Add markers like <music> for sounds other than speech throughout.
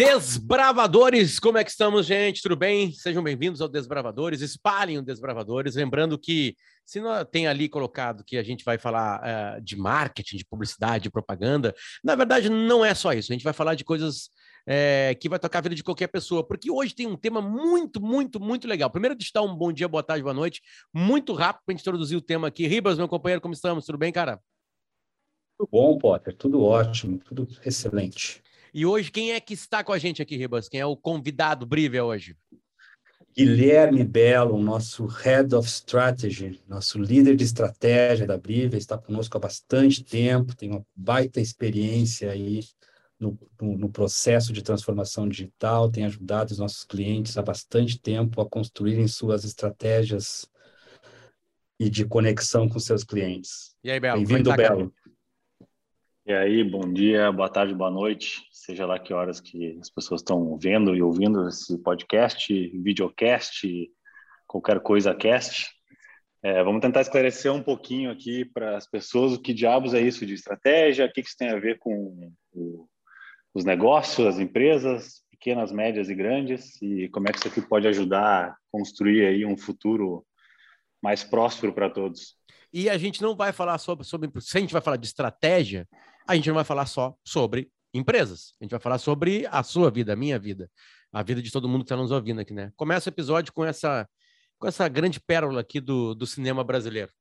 Desbravadores, como é que estamos, gente? Tudo bem? Sejam bem-vindos ao Desbravadores. Espalhem o Desbravadores. Lembrando que, se não tem ali colocado que a gente vai falar uh, de marketing, de publicidade, de propaganda, na verdade não é só isso. A gente vai falar de coisas é, que vai tocar a vida de qualquer pessoa, porque hoje tem um tema muito, muito, muito legal. Primeiro, te dar um bom dia, boa tarde, boa noite, muito rápido para a gente introduzir o tema aqui. Ribas, meu companheiro, como estamos? Tudo bem, cara? Tudo bom, Potter, tudo ótimo, tudo excelente. E hoje, quem é que está com a gente aqui, Ribas? Quem é o convidado Brívia hoje? Guilherme Belo, nosso Head of Strategy, nosso líder de estratégia da Brívia, está conosco há bastante tempo, tem uma baita experiência aí no, no, no, processo de transformação digital, tem ajudado os nossos clientes há bastante tempo a construírem suas estratégias e de conexão com seus clientes. E aí, Belo? Bem-vindo, tá, Belo. E aí, bom dia, boa tarde, boa noite, seja lá que horas que as pessoas estão vendo e ouvindo esse podcast, videocast, qualquer coisa cast. É, vamos tentar esclarecer um pouquinho aqui para as pessoas o que diabos é isso de estratégia, o que isso tem a ver com o, os negócios, as empresas, pequenas, médias e grandes, e como é que isso aqui pode ajudar a construir aí um futuro mais próspero para todos. E a gente não vai falar sobre, sobre. Se a gente vai falar de estratégia, a gente não vai falar só sobre empresas. A gente vai falar sobre a sua vida, a minha vida, a vida de todo mundo que está nos ouvindo aqui, né? Começa o episódio com essa, com essa grande pérola aqui do, do cinema brasileiro.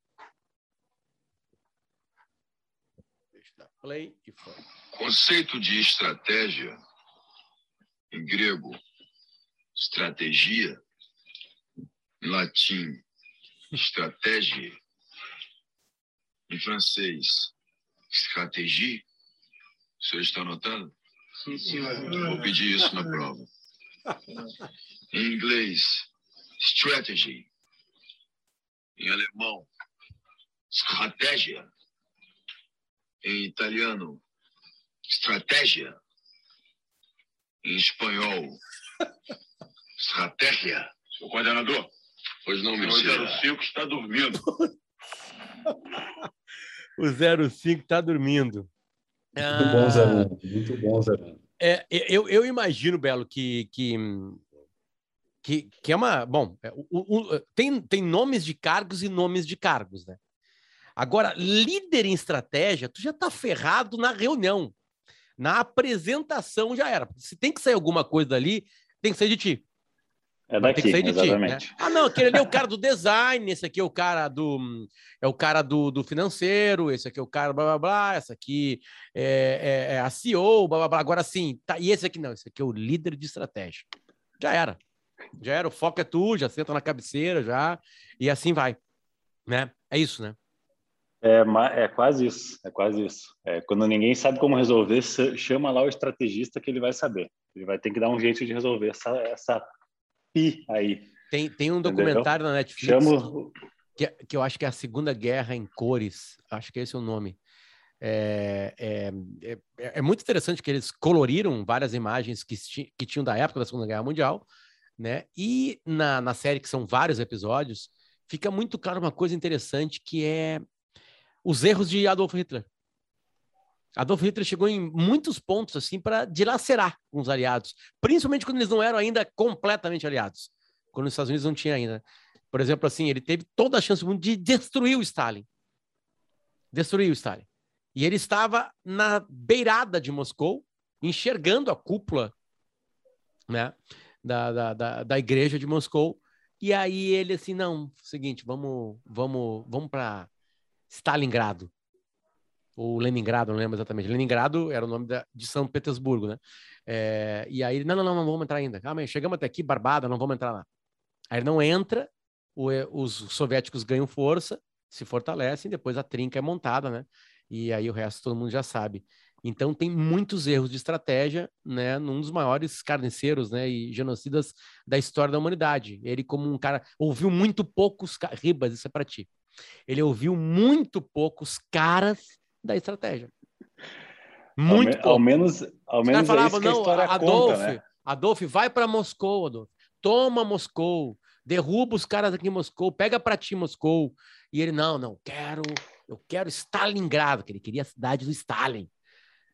Play e foi. Conceito de estratégia, em grego, estratégia, em latim, estratégia, em francês, estratégia. O senhor está anotando? Sim, senhor. Vou pedir isso na prova. Em inglês, strategy. Em alemão, estratégia. Em italiano, estratégia. Em espanhol, estratégia. Senhor coordenador, Pois não, meu o 05 está dormindo. <laughs> o 05 está dormindo. Muito bom, Zé Muito bom, Zé é, eu, eu imagino, Belo, que, que, que, que é uma. Bom, é, o, o, tem, tem nomes de cargos e nomes de cargos, né? Agora, líder em estratégia, tu já tá ferrado na reunião. Na apresentação já era. Se tem que sair alguma coisa dali, tem que sair de ti. É daqui, tem que sair de exatamente. Ti, né? Ah, não, aquele ali é o cara do design, esse aqui é o cara do é o cara do, do financeiro, esse aqui é o cara blá blá blá, essa aqui é, é, é a CEO, blá blá blá. Agora sim, tá, e esse aqui não, esse aqui é o líder de estratégia. Já era. Já era, o foco é tu, já senta na cabeceira, já, e assim vai. Né? É isso, né? É, é quase isso, é quase isso. É, quando ninguém sabe como resolver, chama lá o estrategista que ele vai saber. Ele vai ter que dar um jeito de resolver essa, essa pi aí. Tem, tem um documentário Entendeu? na Netflix Chamo... que, que eu acho que é a Segunda Guerra em Cores, acho que esse é o nome. É, é, é, é, muito interessante que eles coloriram várias imagens que, que tinham da época da Segunda Guerra Mundial, né? E na, na série, que são vários episódios, fica muito claro uma coisa interessante que é os erros de Adolf Hitler. Adolf Hitler chegou em muitos pontos assim para dilacerar com os aliados, principalmente quando eles não eram ainda completamente aliados, quando os Estados Unidos não tinha ainda. Por exemplo, assim, ele teve toda a chance do mundo de destruir o Stalin. Destruir o Stalin. E ele estava na beirada de Moscou, enxergando a cúpula né, da, da, da, da igreja de Moscou. E aí ele assim, não, seguinte, vamos, vamos, vamos para Stalingrado ou Leningrado, não lembro exatamente. Leningrado era o nome da, de São Petersburgo, né? É, e aí, não, não, não, não vamos entrar ainda. Ah, mas chegamos até aqui, Barbada, não vamos entrar lá. Aí não entra, o, os soviéticos ganham força, se fortalecem, depois a trinca é montada, né? E aí o resto todo mundo já sabe. Então tem muitos erros de estratégia, né, num dos maiores carniceiros, né, e genocidas da história da humanidade. Ele como um cara ouviu muito poucos ribas, isso é para ti. Ele ouviu muito poucos caras da estratégia. Muito ao, ao menos, ao menos falava, é não, Adolf, conta, né? Adolf, vai para Moscou, Adolf. Toma Moscou, derruba os caras aqui em Moscou, pega para ti Moscou. E ele, não, não, quero, eu quero Stalingrado, que ele queria a cidade do Stalin.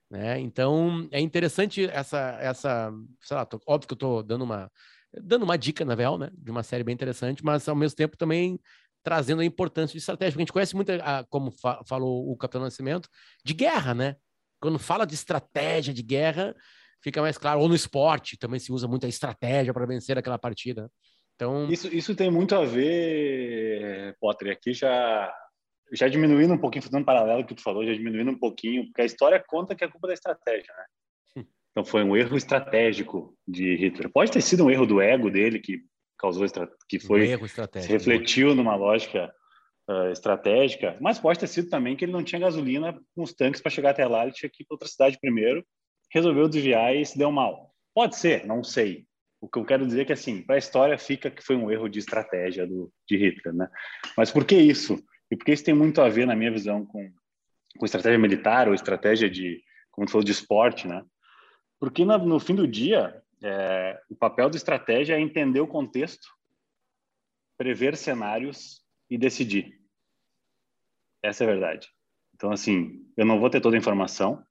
Né? Então, é interessante essa, essa sei lá, tô, óbvio que eu estou dando uma, dando uma dica, na real, né, de uma série bem interessante, mas ao mesmo tempo também trazendo a importância de estratégia, porque a gente conhece muito, a, como fa falou o Capitão Nascimento, de guerra, né? Quando fala de estratégia de guerra, fica mais claro, ou no esporte também se usa muito a estratégia para vencer aquela partida. Então... Isso, isso tem muito a ver, Potter, aqui já já diminuindo um pouquinho, fazendo um paralelo que tu falou, já diminuindo um pouquinho, porque a história conta que é culpa da estratégia, né? Hum. Então foi um erro estratégico de Hitler. Pode ter sido um erro do ego dele que causou que foi um se refletiu numa lógica uh, estratégica, mas pode ter sido também que ele não tinha gasolina com os tanques para chegar até lá, ele tinha que ir para outra cidade primeiro, resolveu desviar e se deu mal. Pode ser, não sei. O que eu quero dizer é que assim, para a história fica que foi um erro de estratégia do de Hitler, né? Mas por que isso? E porque isso tem muito a ver, na minha visão, com, com estratégia militar ou estratégia de, como tu falou, de esporte, né? Porque no, no fim do dia, é, o papel da estratégia é entender o contexto, prever cenários e decidir. Essa é a verdade. Então, assim, eu não vou ter toda a informação,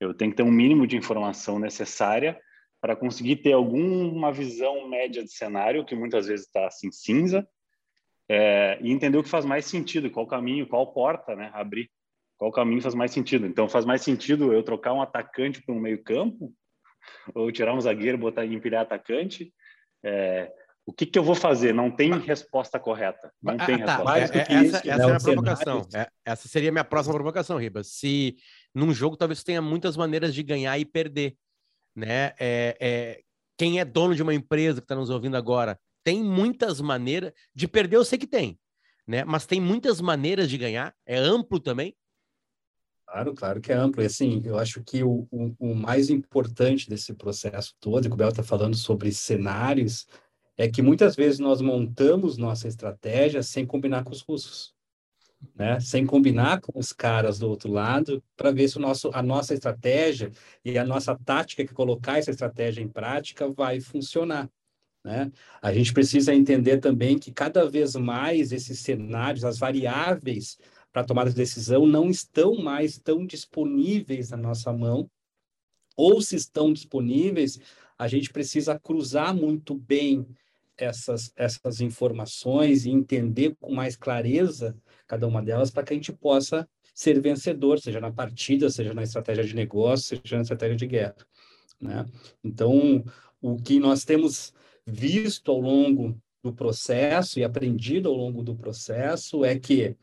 eu tenho que ter um mínimo de informação necessária para conseguir ter alguma visão média de cenário, que muitas vezes está assim cinza, é, e entender o que faz mais sentido, qual caminho, qual porta, né, abrir, qual caminho faz mais sentido. Então, faz mais sentido eu trocar um atacante para um meio campo, ou tirar um zagueiro, botar empilhar atacante. É, o que, que eu vou fazer? Não tem resposta correta. Não ah, tem tá. resposta. Mais é, essa, isso, essa é a minha provocação. É, essa seria a minha próxima provocação, Ribas. Se num jogo talvez tenha muitas maneiras de ganhar e perder, né? É, é quem é dono de uma empresa que está nos ouvindo agora tem muitas maneiras de perder, eu sei que tem, né? Mas tem muitas maneiras de ganhar. É amplo também. Claro, claro que é amplo. E assim, eu acho que o, o, o mais importante desse processo todo, e o Bel está falando sobre cenários, é que muitas vezes nós montamos nossa estratégia sem combinar com os russos. Né? Sem combinar com os caras do outro lado, para ver se o nosso, a nossa estratégia e a nossa tática que colocar essa estratégia em prática vai funcionar. Né? A gente precisa entender também que cada vez mais esses cenários, as variáveis para tomada de decisão não estão mais tão disponíveis na nossa mão, ou se estão disponíveis, a gente precisa cruzar muito bem essas, essas informações e entender com mais clareza cada uma delas para que a gente possa ser vencedor, seja na partida, seja na estratégia de negócio, seja na estratégia de guerra. Né? Então, o que nós temos visto ao longo do processo e aprendido ao longo do processo é que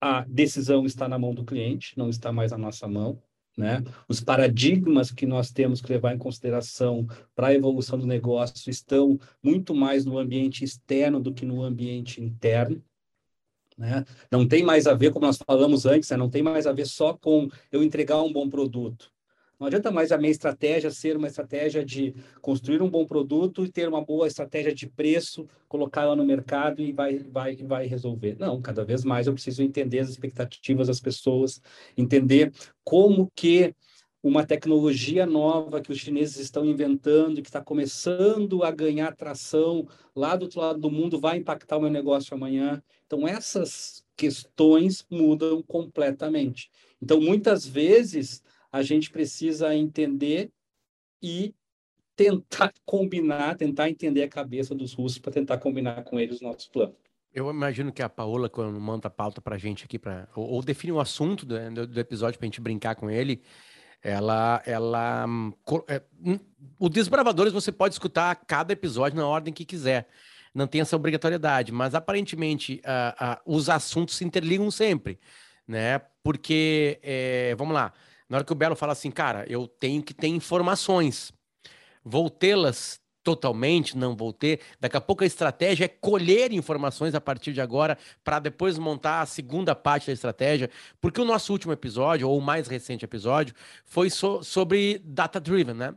a decisão está na mão do cliente, não está mais na nossa mão. Né? Os paradigmas que nós temos que levar em consideração para a evolução do negócio estão muito mais no ambiente externo do que no ambiente interno. Né? Não tem mais a ver, como nós falamos antes, né? não tem mais a ver só com eu entregar um bom produto. Não adianta mais a minha estratégia ser uma estratégia de construir um bom produto e ter uma boa estratégia de preço, colocar ela no mercado e vai, vai, vai resolver. Não, cada vez mais eu preciso entender as expectativas das pessoas, entender como que uma tecnologia nova que os chineses estão inventando que está começando a ganhar tração lá do outro lado do mundo vai impactar o meu negócio amanhã. Então, essas questões mudam completamente. Então, muitas vezes, a gente precisa entender e tentar <laughs> combinar, tentar entender a cabeça dos russos para tentar combinar com eles o nosso plano. Eu imagino que a Paola, quando manda a pauta para a gente aqui, pra, ou, ou define o assunto do, do episódio para a gente brincar com ele, ela, ela, é, hum, o Desbravadores você pode escutar cada episódio na ordem que quiser, não tem essa obrigatoriedade, mas aparentemente os assuntos se interligam sempre, né? Porque, é, vamos lá, na hora que o Belo fala assim, cara, eu tenho que ter informações. Vou tê-las totalmente, não vou ter. Daqui a pouco a estratégia é colher informações a partir de agora para depois montar a segunda parte da estratégia, porque o nosso último episódio, ou o mais recente episódio, foi so sobre data-driven, né?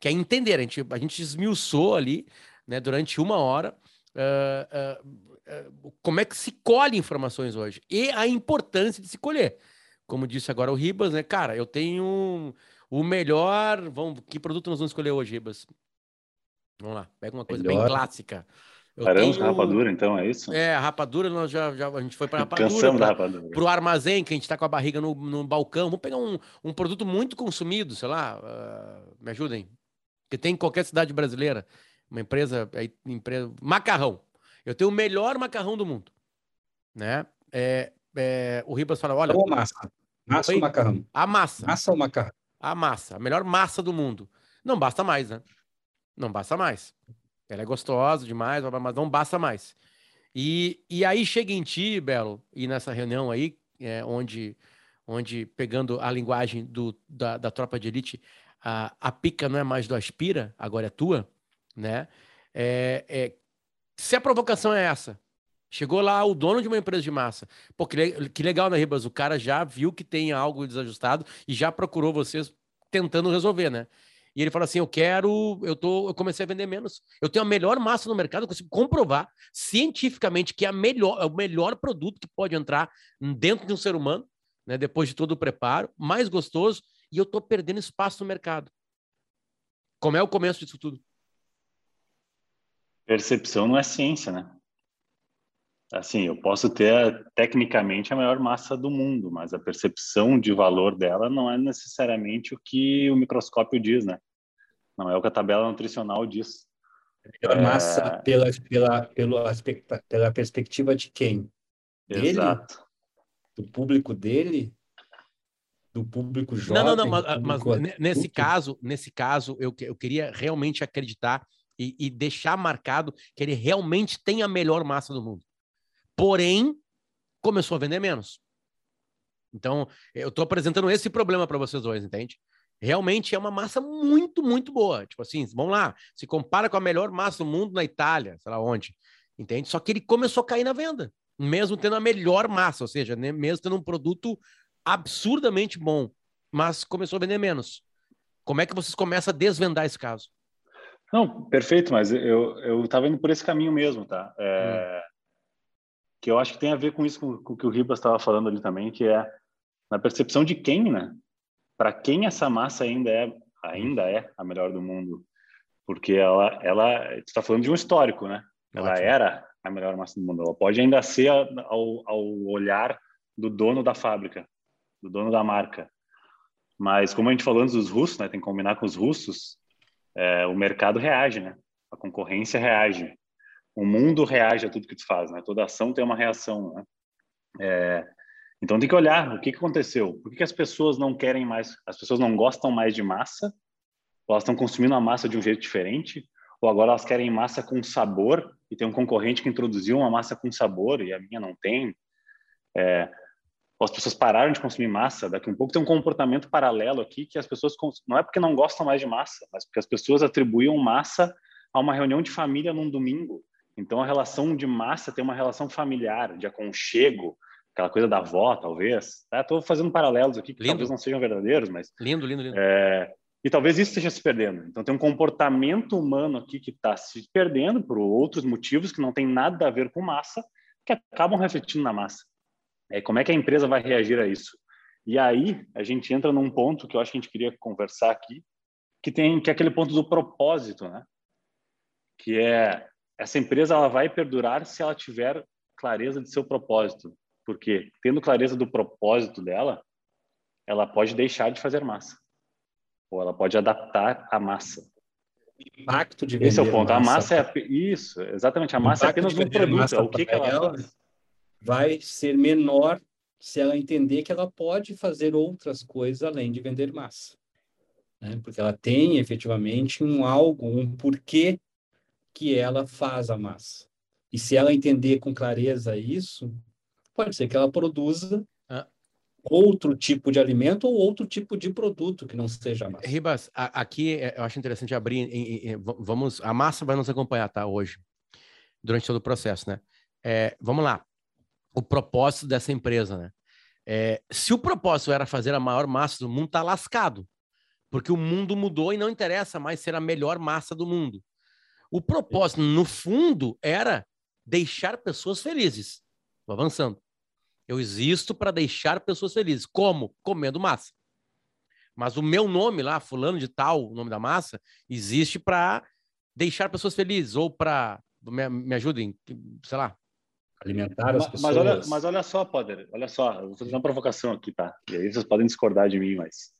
Que é entender, a gente, a gente esmiuçou ali, né, durante uma hora, uh, uh, como é que se colhe informações hoje e a importância de se colher como disse agora o Ribas, né? Cara, eu tenho o melhor. Vamos, que produto nós vamos escolher hoje, Ribas? Vamos lá, pega uma coisa melhor. bem clássica. Eu Paramos tenho- rapadura, então, é isso? É, a rapadura, nós já, já a gente foi para rapadura. Cansamos da pra- rapadura. pro armazém, que a gente está com a barriga no, no balcão. Vamos pegar um, um produto muito consumido, sei lá, ah, me ajudem. Que tem em qualquer cidade brasileira. Uma empresa, aí, empresa. Macarrão. Eu tenho o melhor macarrão do mundo. Né? É, é, o Ribas fala: olha, Ou massa? Massa ou macarrão? a massa, Massa ou macarrão? a massa, a melhor massa do mundo. Não basta mais, né? Não basta mais. Ela é gostosa demais, mas não basta mais. E, e aí chega em ti, Belo, e nessa reunião aí, é, onde, onde pegando a linguagem do, da, da tropa de elite, a, a pica não é mais do aspira, agora é tua, né? É, é, se a provocação é essa, chegou lá o dono de uma empresa de massa, pô, que, que legal, né, Ribas? O cara já viu que tem algo desajustado e já procurou vocês tentando resolver, né? E ele fala assim: eu quero, eu tô, eu comecei a vender menos. Eu tenho a melhor massa no mercado, eu consigo comprovar cientificamente que é, a melhor, é o melhor produto que pode entrar dentro de um ser humano, né? Depois de todo o preparo, mais gostoso, e eu tô perdendo espaço no mercado. Como é o começo disso tudo? Percepção não é ciência, né? Assim, eu posso ter tecnicamente a maior massa do mundo, mas a percepção de valor dela não é necessariamente o que o microscópio diz, né? Não é o que a tabela nutricional diz. Melhor É. massa pela, pela, pelo aspecto, pela perspectiva de quem? Dele? Exato. Do público dele? Do público jovem? não, não, não, mas, mas nesse caso, nesse caso, eu, que- eu queria realmente acreditar e, e deixar marcado que ele realmente tem a melhor massa do mundo. Porém, começou a vender menos. Então, eu estou apresentando esse problema para vocês dois, entende? Realmente é uma massa muito, muito boa. Tipo assim, vamos lá, se compara com a melhor massa do mundo na Itália, sei lá onde, entende? Só que ele começou a cair na venda, mesmo tendo a melhor massa, ou seja, né, mesmo tendo um produto absurdamente bom, mas começou a vender menos. Como é que vocês começam a desvendar esse caso? Não, perfeito, mas eu eu estava indo por esse caminho mesmo, tá? É, Que eu acho que tem a ver com isso, com, com o que o Ribas estava falando ali também, que é na percepção de quem, né? Para quem essa massa ainda é ainda é a melhor do mundo, porque ela ela está falando de um histórico, né? Ela Ótimo. era a melhor massa do mundo. Ela pode ainda ser ao, ao olhar do dono da fábrica, do dono da marca. Mas como a gente falou antes dos russos, né? Tem que combinar com os russos é, o mercado reage, né? A concorrência reage. O mundo reage a tudo que tu faz, né? Toda ação tem uma reação, né? É, então tem que olhar o que, que aconteceu. Por que, que as pessoas não querem mais? As pessoas não gostam mais de massa? Ou elas estão consumindo a massa de um jeito diferente? Ou agora elas querem massa com sabor e tem um concorrente que introduziu uma massa com sabor e a minha não tem? É, as pessoas pararam de consumir massa, daqui a um pouco tem um comportamento paralelo aqui que as pessoas não é porque não gostam mais de massa, mas porque as pessoas atribuíam massa a uma reunião de família num domingo. Então a relação de massa tem uma relação familiar, de aconchego, aquela coisa da avó, talvez. Estou fazendo paralelos aqui que Lindo. talvez não sejam verdadeiros, mas Lindo, lindo, lindo. é, e talvez isso esteja se perdendo. Então tem um comportamento humano aqui que está se perdendo por outros motivos que não tem nada a ver com massa, que acabam refletindo na massa. É, como é que a empresa vai reagir a isso? E aí a gente entra num ponto que eu acho que a gente queria conversar aqui, que tem que é aquele ponto do propósito, né? Que é essa empresa ela vai perdurar se ela tiver clareza de seu propósito, porque tendo clareza do propósito dela, ela pode deixar de fazer massa ou ela pode adaptar a massa. impacto de Esse é o ponto. A massa é isso, exatamente. A O massa é apenas um produto. massa o que, que ela ela vai ser menor se ela entender que ela pode fazer outras coisas além de vender massa. Né? Porque ela tem efetivamente um algo, um porquê que ela faz a massa. E se ela entender com clareza isso, pode ser que ela produza Ah. outro tipo de alimento ou outro tipo de produto que não seja a massa. Ribas, a- aqui é, eu acho interessante abrir. em- em- vamos, a massa vai nos acompanhar, tá? Hoje, durante todo o processo, né? É, vamos lá. O propósito dessa empresa, né? É, se o propósito era fazer a maior massa do mundo, tá lascado. Porque o mundo mudou e não interessa mais ser a melhor massa do mundo. O propósito, no fundo, era deixar pessoas felizes. Vou avançando. Eu existo para deixar pessoas felizes. Como? Comendo massa. Mas o meu nome lá, fulano de tal, o nome da massa, existe para deixar pessoas felizes ou para me, me ajudem, sei lá. Alimentar as mas, pessoas. mas olha, mas olha só, Poder, olha só, eu vou fazer uma provocação aqui, tá? E aí vocês podem discordar de mim, mas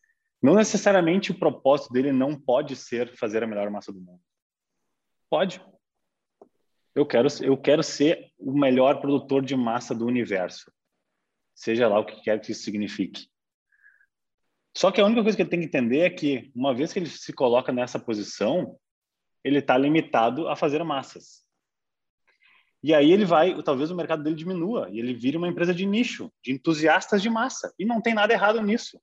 não necessariamente o propósito dele não pode ser fazer a melhor massa do mundo. Pode. Eu quero, eu quero ser o melhor produtor de massa do universo. Seja lá o que quer que isso signifique. Só que a única coisa que ele tem que entender é que, uma vez que ele se coloca nessa posição, ele está limitado a fazer massas. E aí ele vai, talvez o mercado dele diminua e ele vire uma empresa de nicho, de entusiastas de massa. E não tem nada errado nisso.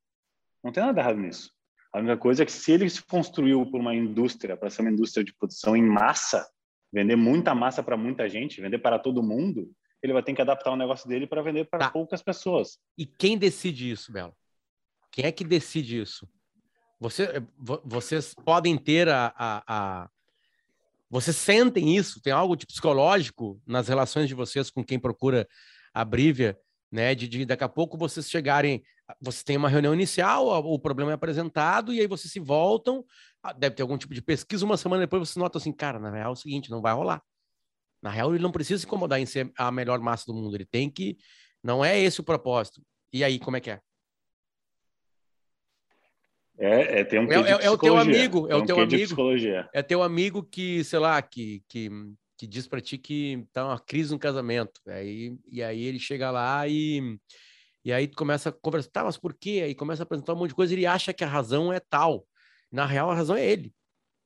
Não tem nada errado nisso. A única coisa é que se ele se construiu por uma indústria, para ser uma indústria de produção em massa, vender muita massa para muita gente, vender para todo mundo, ele vai ter que adaptar o negócio dele para vender para Tá. poucas pessoas. E quem decide isso, Belo? Quem é que decide isso? Você, vo- vocês podem ter a, a, a- Vocês sentem isso? Tem algo de psicológico nas relações de vocês com quem procura a Brívia, né? De, de daqui a pouco vocês chegarem. Você tem uma reunião inicial, o problema é apresentado, e aí vocês se voltam. Deve ter algum tipo de pesquisa, uma semana depois você nota assim, cara, na real é o seguinte, não vai rolar. Na real, ele não precisa se incomodar em ser a melhor massa do mundo. Ele tem que. Não é esse o propósito. E aí, como é que é? É, é tem um É- é- é o teu amigo, é o teu amigo. É teu amigo que, sei lá, que, que, que diz pra ti que tá uma crise no casamento. Aí, e aí ele chega lá e, e aí tu começa a conversar, tá, mas por quê? Aí começa a apresentar um monte de coisa e ele acha que a razão é tal. Na real, a razão é ele.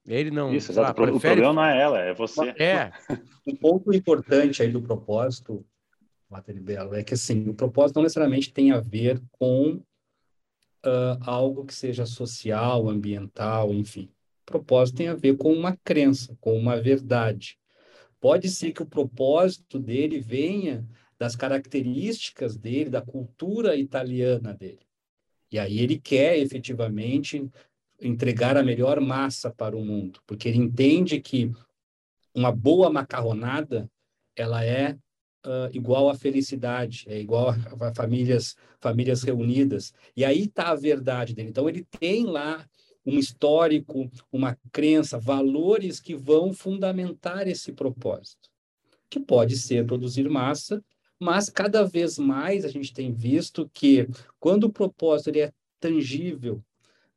Ele não. Isso, exato. lá, O prefere- problema não é ela, é você. <laughs> É, Um ponto importante aí do propósito, Matheus Belo, é que assim, o propósito não necessariamente tem a ver com ah, algo que seja social, ambiental, enfim. O propósito tem a ver com uma crença, com uma verdade. Pode ser que o propósito dele venha das características dele, da cultura italiana dele. E aí ele quer efetivamente entregar a melhor massa para o mundo, porque ele entende que uma boa macarronada, ela é ah, igual à felicidade, é igual a famílias famílias reunidas. E aí está a verdade dele. Então ele tem lá um histórico, uma crença, valores que vão fundamentar esse propósito, que pode ser produzir massa, mas cada vez mais a gente tem visto que quando o propósito ele é tangível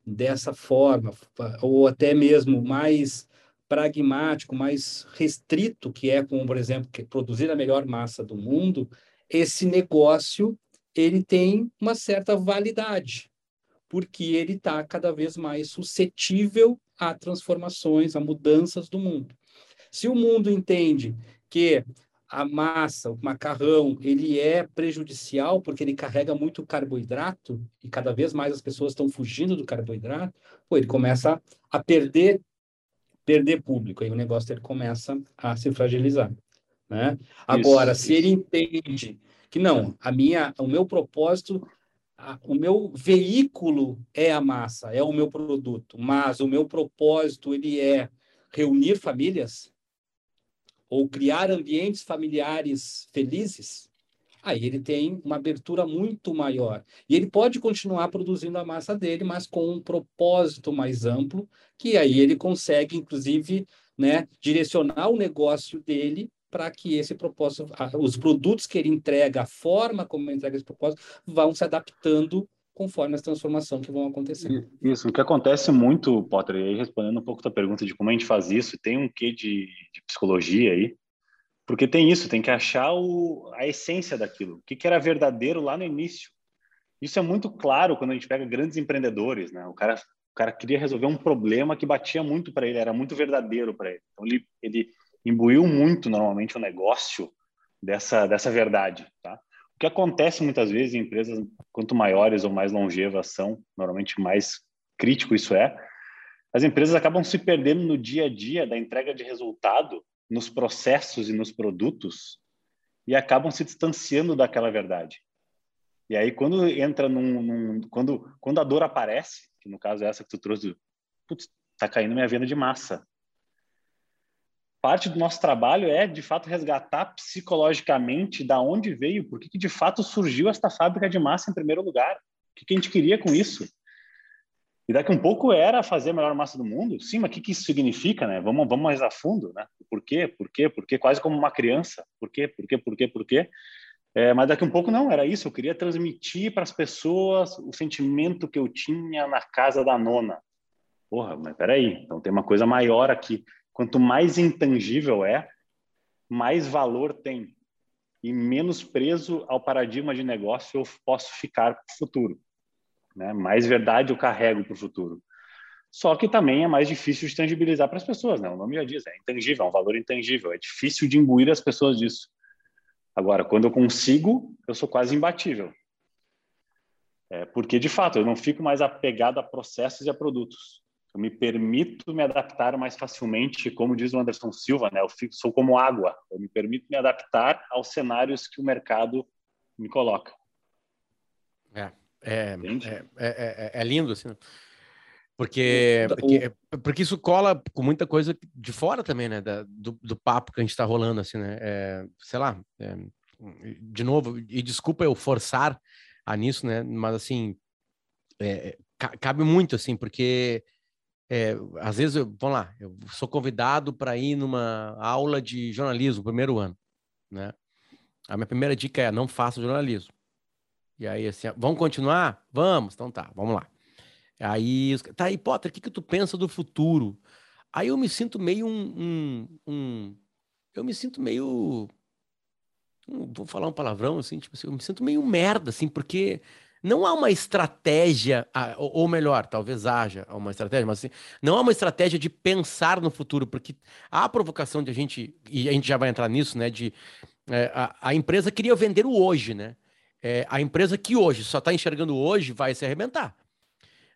dessa forma, ou até mesmo mais pragmático, mais restrito, que é como, por exemplo, produzir a melhor massa do mundo, esse negócio ele tem uma certa validade, porque ele está cada vez mais suscetível a transformações, a mudanças do mundo. Se o mundo entende que a massa, o macarrão, ele é prejudicial porque ele carrega muito carboidrato e cada vez mais as pessoas estão fugindo do carboidrato, pô, ele começa a perder perder público, aí o negócio dele começa a se fragilizar, né? Agora, se ele entende que não, a minha, o meu propósito, o meu veículo é a massa, é o meu produto, mas o meu propósito ele é reunir famílias ou criar ambientes familiares felizes, aí ele tem uma abertura muito maior. E ele pode continuar produzindo a massa dele, mas com um propósito mais amplo, que aí ele consegue, inclusive, né, direcionar o negócio dele para que esse propósito, os produtos que ele entrega, a forma como ele entrega esse propósito, vão se adaptando conforme as transformações que vão acontecendo. Isso, o que acontece muito, Potter, e aí respondendo um pouco da pergunta de como a gente faz isso, tem um quê de, de psicologia aí, porque tem isso, tem que achar o, a essência daquilo, o que, que era verdadeiro lá no início. Isso é muito claro quando a gente pega grandes empreendedores, né? O cara, o cara queria resolver um problema que batia muito para ele, era muito verdadeiro para ele. Então ele, ele imbuiu muito normalmente o negócio dessa dessa verdade, tá? Que acontece muitas vezes em empresas quanto maiores ou mais longevas são, normalmente mais crítico isso é, as empresas acabam se perdendo no dia a dia da entrega de resultado, nos processos e nos produtos, e acabam se distanciando daquela verdade. E aí, quando entra num. num- quando, quando a dor aparece, que no caso é essa que tu trouxe, putz, tá caindo minha venda de massa. Parte do nosso trabalho é, de fato, resgatar psicologicamente da onde veio, por que de fato surgiu esta fábrica de massa em primeiro lugar. O que, que a gente queria com isso? E daqui um pouco era fazer a melhor massa do mundo. Sim, mas o que, que isso significa, né? Vamos, vamos mais a fundo, né? Por quê? Por quê? Por quê? Quase como uma criança. Por quê? Por quê? Por quê? Por quê? É, mas daqui um pouco não, era isso. Eu queria transmitir para as pessoas o sentimento que eu tinha na casa da nona. Porra, mas peraí, então tem uma coisa maior aqui. Quanto mais intangível é, mais valor tem. E menos preso ao paradigma de negócio eu posso ficar para o futuro. Né? Mais verdade eu carrego para o futuro. Só que também é mais difícil de tangibilizar para as pessoas, né? O nome já diz, é intangível, é um valor intangível. É difícil de imbuir as pessoas disso. Agora, quando eu consigo, eu sou quase imbatível. É, porque, de fato, eu não fico mais apegado a processos e a produtos. Eu me permito me adaptar mais facilmente, como diz o Anderson Silva, né? Eu fico, sou como água. Eu me permito me adaptar aos cenários que o mercado me coloca. É, é, é, é, é, lindo, assim. Porque, porque, porque, isso cola com muita coisa de fora também, né? Da, do, do papo que a gente está rolando, assim, né? É, sei lá, é, de novo, e desculpa eu forçar a nisso, né? Mas, assim, é, cabe muito, assim, porque é, às vezes, eu, vamos lá, eu sou convidado para ir numa aula de jornalismo, primeiro ano, né? A minha primeira dica é não faça jornalismo. E aí, assim, vamos continuar? Vamos, então tá, vamos lá. Aí, tá aí, Potter, o que, que tu pensa do futuro? Aí eu me sinto meio um. um, um eu me sinto meio. Vou falar um palavrão, assim, tipo assim, eu me sinto meio merda, assim, porque não há uma estratégia, ou melhor, talvez haja uma estratégia, mas assim, não há uma estratégia de pensar no futuro, porque há a provocação de a gente, e a gente já vai entrar nisso, né, de é, a, a, empresa queria vender o hoje, né? É, a empresa que hoje só está enxergando hoje vai se arrebentar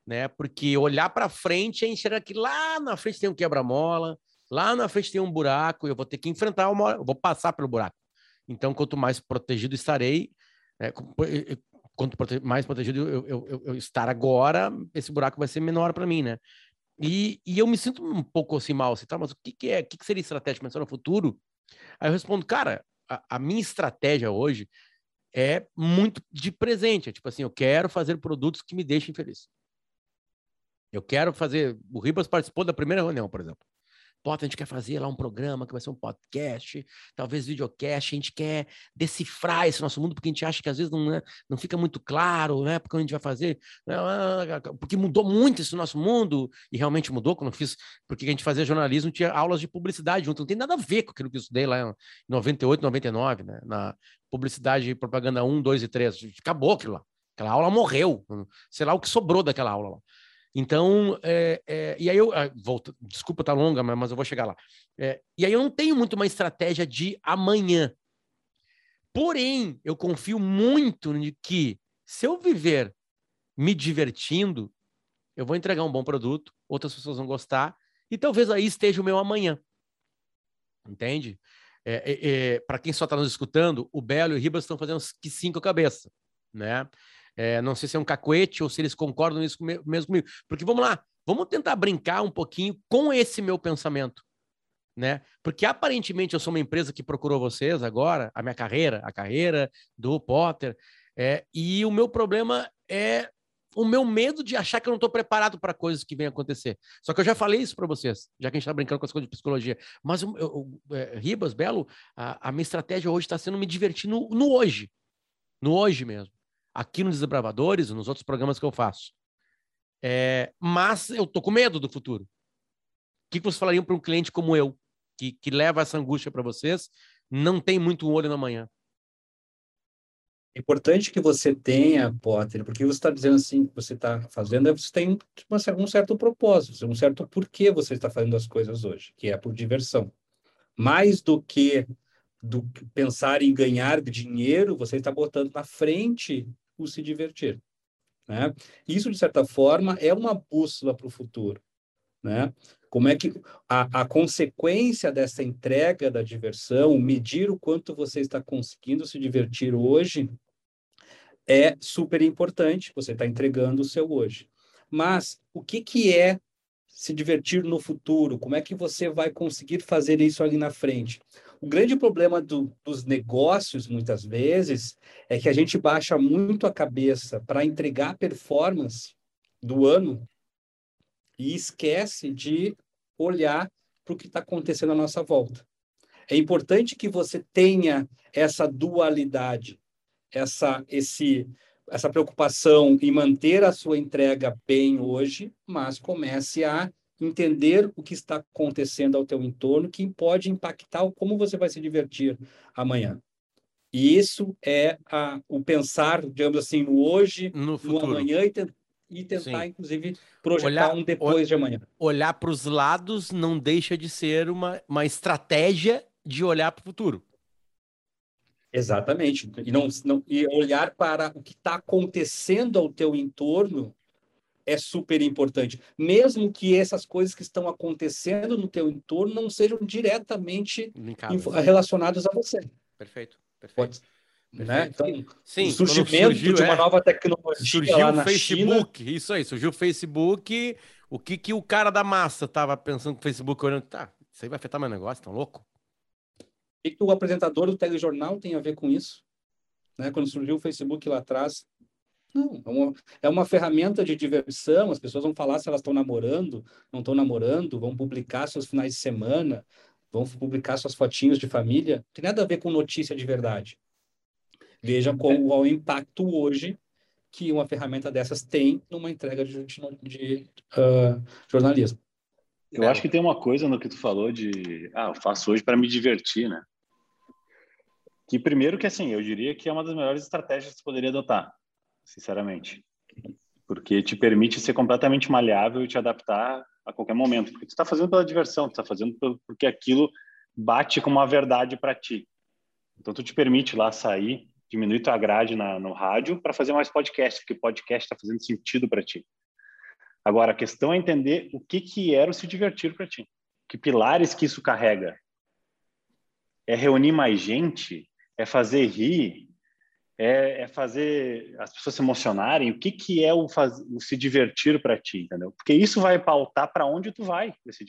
né? Porque olhar para frente é enxergar que lá na frente tem um quebra-mola, lá na frente tem um buraco, eu vou ter que enfrentar uma, eu vou passar pelo buraco. Então, quanto mais protegido estarei, é, quanto mais protegido eu, eu, eu, estar agora, esse buraco vai ser menor para mim, né? E, e, eu me sinto um pouco assim mal, assim, tá, mas o que, que é, o que, que seria estratégia pensando no futuro? Aí eu respondo, cara, a, a minha estratégia hoje é muito de presente, é tipo assim, eu quero fazer produtos que me deixem feliz. Eu quero fazer. O Ribas participou da primeira reunião, por exemplo. Pota, a gente quer fazer lá um programa que vai ser um podcast, talvez videocast, a gente quer decifrar esse nosso mundo, porque a gente acha que às vezes não, né, não fica muito claro, né? Porque a gente vai fazer. Né, porque mudou muito esse nosso mundo, e realmente mudou quando eu fiz. Porque a gente fazia jornalismo, tinha aulas de publicidade junto, não tem nada a ver com aquilo que eu estudei lá em 98, 99, né? Na publicidade e propaganda 1, 2 e 3. Acabou aquilo lá. Aquela aula morreu. Sei lá o que sobrou daquela aula lá. Então, é, é, e aí eu ah, volto, desculpa tá longa, mas eu vou chegar lá. É, e aí eu não tenho muito uma estratégia de amanhã. Porém, eu confio muito de que se eu viver me divertindo, eu vou entregar um bom produto, outras pessoas vão gostar, e talvez aí esteja o meu amanhã. Entende? É, é, é Para quem só está nos escutando, o Belo e o Ribas estão fazendo que cinco cabeça, né? É, não sei se é um cacuete ou se eles concordam nisso mesmo comigo. Porque vamos lá, vamos tentar brincar um pouquinho com esse meu pensamento. Né? Porque aparentemente eu sou uma empresa que procurou vocês agora, a minha carreira, a carreira do Potter, é, e o meu problema é o meu medo de achar que eu não estou preparado para coisas que vêm acontecer. Só que eu já falei isso para vocês, já que a gente está brincando com as coisas de psicologia. Mas eu, eu, é, Ribas, Belo, a, a, minha estratégia hoje está sendo me divertir no, no hoje. No hoje mesmo aqui nos Desbravadores, nos outros programas que eu faço. É, mas eu tô com medo do futuro. O que, que vocês falariam para um cliente como eu, que, que leva essa angústia para vocês, não tem muito olho na manhã? É importante que você tenha, Potter, porque você está dizendo assim, que você está fazendo, você tem uma, um certo propósito, um certo porquê você está fazendo as coisas hoje, que é por diversão. Mais do que do pensar em ganhar dinheiro, você está botando na frente o se divertir. Né? Isso, de certa forma, é uma bússola para o futuro. Né? Como é que a, a consequência dessa entrega da diversão, medir o quanto você está conseguindo se divertir hoje, é super importante. Você está entregando o seu hoje. Mas o que, que é se divertir no futuro? Como é que você vai conseguir fazer isso ali na frente? O grande problema do, dos negócios, muitas vezes, é que a gente baixa muito a cabeça para entregar a performance do ano e esquece de olhar para o que está acontecendo à nossa volta. É importante que você tenha essa dualidade, essa, esse, essa preocupação em manter a sua entrega bem hoje, mas comece a entender o que está acontecendo ao teu entorno, que pode impactar como você vai se divertir amanhã. E isso é a, o pensar, digamos assim, no hoje, no, no amanhã e, te, e tentar, Sim. inclusive, projetar olhar, um depois de amanhã. Olhar para os lados não deixa de ser uma, uma estratégia de olhar para o futuro. Exatamente. E, não, não, e olhar para o que está acontecendo ao teu entorno é super importante. Mesmo que essas coisas que estão acontecendo no teu entorno não sejam diretamente relacionadas a você. Perfeito. Perfeito. Pode, né? Então, Sim, o surgimento surgiu, de uma é, nova tecnologia surgiu lá na o Facebook, China... isso aí, surgiu o Facebook, o que que o cara da massa estava pensando com o Facebook, olhando, tá, isso aí vai afetar meu negócio, tão louco? O que o apresentador do telejornal tem a ver com isso? Né? Quando surgiu o Facebook lá atrás, não, é uma, é uma ferramenta de diversão, as pessoas vão falar se elas estão namorando, não estão namorando, vão publicar seus finais de semana, vão publicar suas fotinhos de família, não tem nada a ver com notícia de verdade. Veja qual é o impacto hoje que uma ferramenta dessas tem numa entrega de, de uh, jornalismo. Eu acho que tem uma coisa no que tu falou de, ah, eu faço hoje para me divertir, né? Que primeiro que assim, eu diria que é uma das melhores estratégias que tu poderia adotar, sinceramente, porque te permite ser completamente maleável e te adaptar a qualquer momento, porque tu está fazendo pela diversão, tu está fazendo porque aquilo bate com uma verdade para ti. Então tu te permite lá sair, diminuir tua grade na, no rádio para fazer mais podcast, porque podcast está fazendo sentido para ti. Agora a questão é entender o que que era o se divertir para ti, que pilares que isso carrega. É reunir mais gente, é fazer rir, é, é, fazer as pessoas se emocionarem. O que, que é o, faz, o se divertir para ti, entendeu? Porque isso vai pautar para onde tu vai esse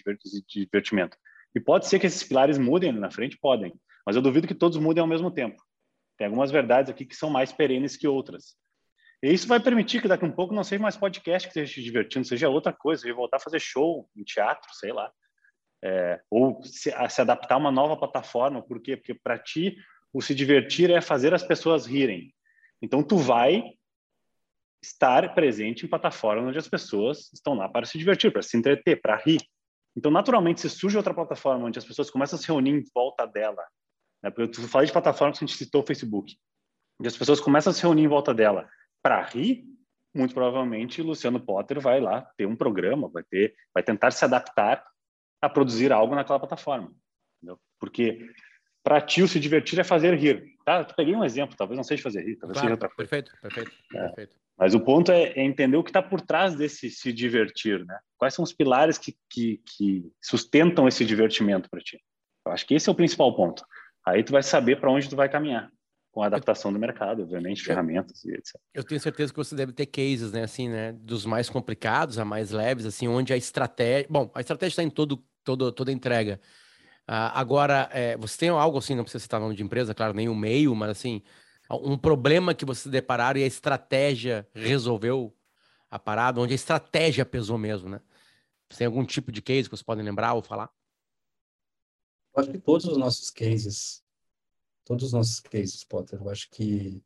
divertimento. E pode ser que esses pilares mudem na frente, podem, mas eu duvido que todos mudem ao mesmo tempo. Tem algumas verdades aqui que são mais perenes que outras. E isso vai permitir que daqui a um pouco não seja mais podcast que esteja te divertindo, seja outra coisa, seja voltar a fazer show em teatro, sei lá. É, ou se, se adaptar a uma nova plataforma. Por quê? Porque para ti o se divertir é fazer as pessoas rirem. Então, tu vai estar presente em plataformas onde as pessoas estão lá para se divertir, para se entreter, para rir. Então, naturalmente, se surge outra plataforma onde as pessoas começam a se reunir em volta dela, né? porque eu falei de plataformas que a gente citou o Facebook, e as pessoas começam a se reunir em volta dela para rir, muito provavelmente Luciano Potter vai lá ter um programa, vai ter, vai tentar se adaptar a produzir algo naquela plataforma, entendeu? porque para tio se divertir é fazer rir. Tá? Eu peguei um exemplo, talvez não seja fazer rir, talvez claro, seja outra coisa. Perfeito, perfeito, é. perfeito. Mas o ponto é, é entender o que está por trás desse se divertir, né? Quais são os pilares que, que, que sustentam esse divertimento para ti? Eu acho que esse é o principal ponto. Aí tu vai saber para onde tu vai caminhar com a adaptação do mercado, obviamente, ferramentas e etc. Eu tenho certeza que você deve ter cases, né, assim, né, dos mais complicados a mais leves, assim, onde a estratégia, bom, a estratégia está em todo, todo, toda entrega, Uh, agora, é, você tem algo assim, não precisa citar nome de empresa, claro, nem o meio, mas assim, um problema que você depararam e a estratégia resolveu a parada, onde a estratégia pesou mesmo, né? Você tem algum tipo de case que vocês podem lembrar ou falar? Eu acho que todos os nossos cases, todos os nossos cases, Potter, eu acho que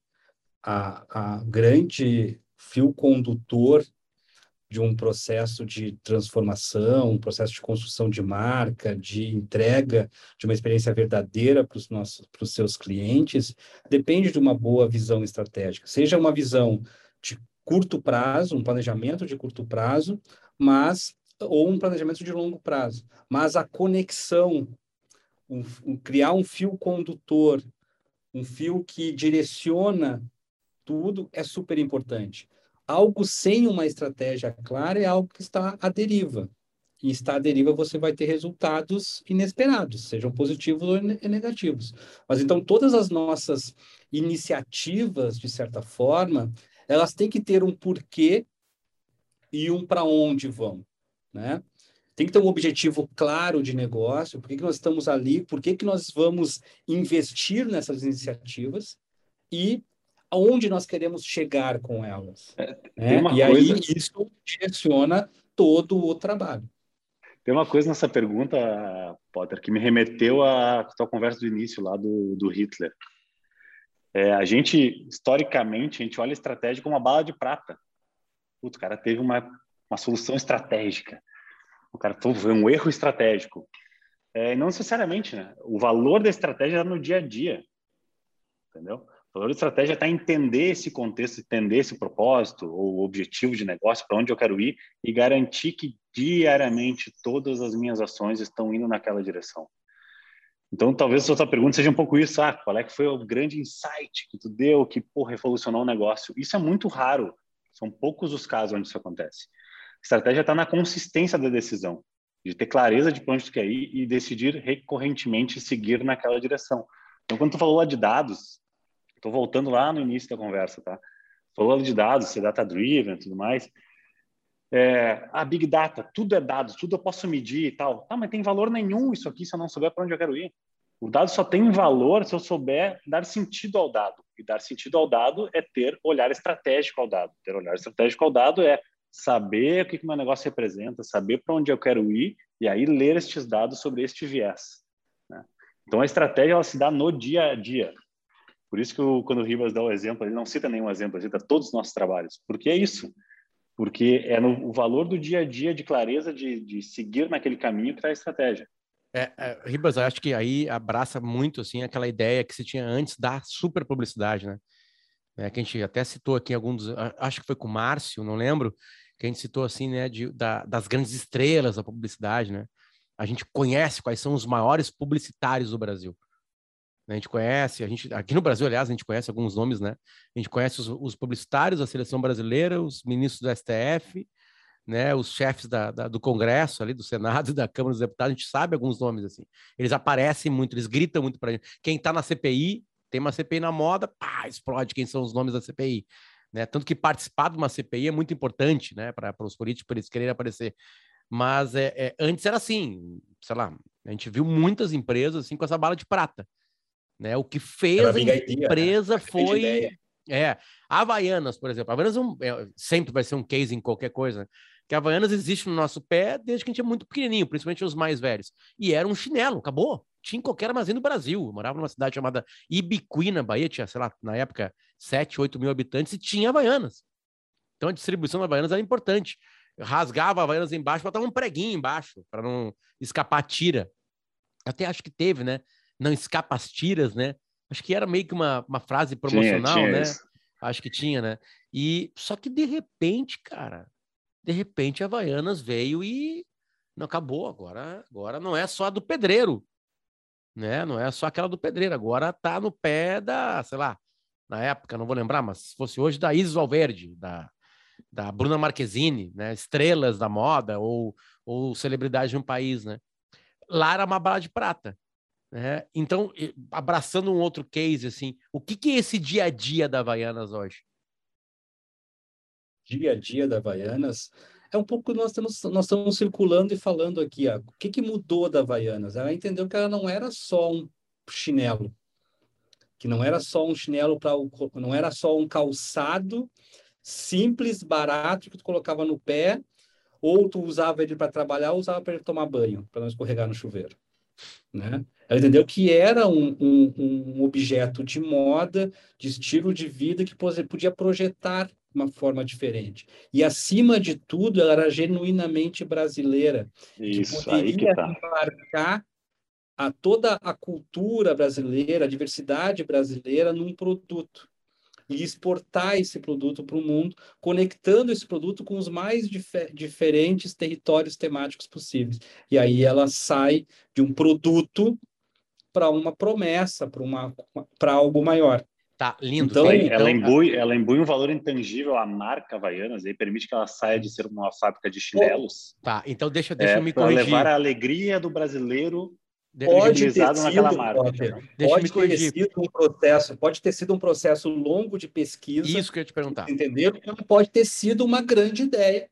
a, a grande fio condutor de um processo de transformação, um processo de construção de marca, de entrega de uma experiência verdadeira para os nossos, para os seus clientes, depende de uma boa visão estratégica. Seja uma visão de curto prazo, um planejamento de curto prazo, mas ou um planejamento de longo prazo, mas a conexão, um, um, criar um fio condutor, um fio que direciona tudo é super importante algo sem uma estratégia clara é algo que está à deriva. E está à deriva, você vai ter resultados inesperados, sejam positivos ou negativos. Mas então, todas as nossas iniciativas, de certa forma, elas têm que ter um porquê e um para onde vão, né? Tem que ter um objetivo claro de negócio, por que, que nós estamos ali, por que, que nós vamos investir nessas iniciativas e aonde nós queremos chegar com elas. É, né? E coisa... aí isso direciona todo o trabalho. Tem uma coisa nessa pergunta, Potter, que me remeteu à tua conversa do início lá do, do Hitler. É, a gente, historicamente, a gente olha a estratégia como uma bala de prata. Putz, o cara teve uma, uma solução estratégica. O cara foi um erro estratégico. É, não necessariamente, né? O valor da estratégia é no dia a dia. Entendeu? O valor da estratégia está entender esse contexto, entender esse propósito ou objetivo de negócio, para onde eu quero ir e garantir que diariamente todas as minhas ações estão indo naquela direção. Então, talvez a sua pergunta seja um pouco isso, ah, qual é que foi o grande insight que tu deu que pô, revolucionou o negócio? Isso é muito raro, são poucos os casos onde isso acontece. A estratégia está na consistência da decisão, de ter clareza de para onde tu quer ir e decidir recorrentemente seguir naquela direção. Então, quando tu falou lá de dados, estou voltando lá no início da conversa, tá? Falou de dados, ser data-driven e tudo mais. É, a Big Data, tudo é dados, tudo eu posso medir e tal. Ah, mas tem valor nenhum isso aqui se eu não souber para onde eu quero ir. O dado só tem valor se eu souber dar sentido ao dado. E dar sentido ao dado é ter olhar estratégico ao dado. Ter olhar estratégico ao dado é saber o que, que meu negócio representa, saber para onde eu quero ir e aí ler estes dados sobre este viés. Né? Então a estratégia ela se dá no dia a dia. Por isso que eu, quando o Ribas dá o exemplo, ele não cita nenhum exemplo, ele cita todos os nossos trabalhos. Porque é isso porque é no o valor do dia a dia de clareza de, de seguir naquele caminho que está a estratégia. É, é, Ribas, eu acho que aí abraça muito assim aquela ideia que se tinha antes da super publicidade, né? É, que a gente até citou aqui alguns, acho que foi com o Márcio, não lembro, que a gente citou assim, né, de, da, das grandes estrelas da publicidade, né? A gente conhece quais são os maiores publicitários do Brasil. A gente conhece, a gente, aqui no Brasil, aliás, a gente conhece alguns nomes, né? A gente conhece os, os publicitários da seleção brasileira, os ministros do STF, né? Os chefes da, da, do Congresso, ali, do Senado e da Câmara dos Deputados, a gente sabe alguns nomes assim. Eles aparecem muito, eles gritam muito para gente. Quem está na CPI, tem uma CPI na moda, pá, explode quem são os nomes da CPI. Né? Tanto que participar de uma CPI é muito importante, né? Para os políticos, para eles quererem aparecer. Mas é, é, antes era assim, sei lá, a gente viu muitas empresas assim com essa bala de prata. Né? O que fez a né? empresa <laughs> né? foi. É, Havaianas, por exemplo. Havaianas é um, é, sempre vai ser um case em qualquer coisa. Que Havaianas existe no nosso pé desde que a gente é muito pequenininho, principalmente os mais velhos. E era um chinelo, acabou. Tinha em qualquer armazém do Brasil. Eu morava numa cidade chamada Ibiqui, na Bahia, tinha, sei lá, na época, 7, 8 mil habitantes e tinha Havaianas. Então a distribuição da Havaianas era importante. Eu rasgava a Havaianas embaixo, botava um preguinho embaixo, para não escapar tira. Até acho que teve, né? Não escapa as tiras, né? Acho que era meio que uma, uma frase promocional, tinha, tinha né? Isso. Acho que tinha, né? E só que de repente, cara, de repente a Havaianas veio e não acabou agora. Agora não é só a do pedreiro, né? Não é só aquela do pedreiro. Agora tá no pé da, sei lá, na época, não vou lembrar, mas se fosse hoje da Isis Valverde, da da Bruna Marquezine, né? Estrelas da moda ou ou celebridade de um país, né? Lá era uma bala de prata. Né? Então, abraçando um outro case, assim, o que, que é esse dia a dia da Havaianas hoje? Dia a dia da Havaianas é um pouco nós estamos nós estamos circulando e falando aqui, ó, o que, que mudou da Havaianas? Ela entendeu que ela não era só um chinelo, que não era só um chinelo para o não era só um calçado simples, barato que tu colocava no pé, ou tu usava ele para trabalhar, ou usava para tomar banho, para não escorregar no chuveiro, né? Ela entendeu que era um, um, um objeto de moda, de estilo de vida, que podia projetar uma forma diferente. E, acima de tudo, ela era genuinamente brasileira. Isso, que aí que tá. embarcar a toda a cultura brasileira, a diversidade brasileira num produto e exportar esse produto para o mundo, conectando esse produto com os mais dif diferentes territórios temáticos possíveis. E aí ela sai de um produto para uma promessa, para uma para algo maior. Tá, lindo. Então, ela, ela, imbui, ela imbui um valor intangível à marca Havaianas e permite que ela saia de ser uma fábrica de chinelos. Tá, então deixa, deixa é, eu me corrigir. levar a alegria do brasileiro pode ter sido, naquela marca. Pode, pode ter sido um processo, pode ter sido um processo longo de pesquisa. Isso que eu ia te perguntar. Entendeu? Pode ter sido uma grande ideia.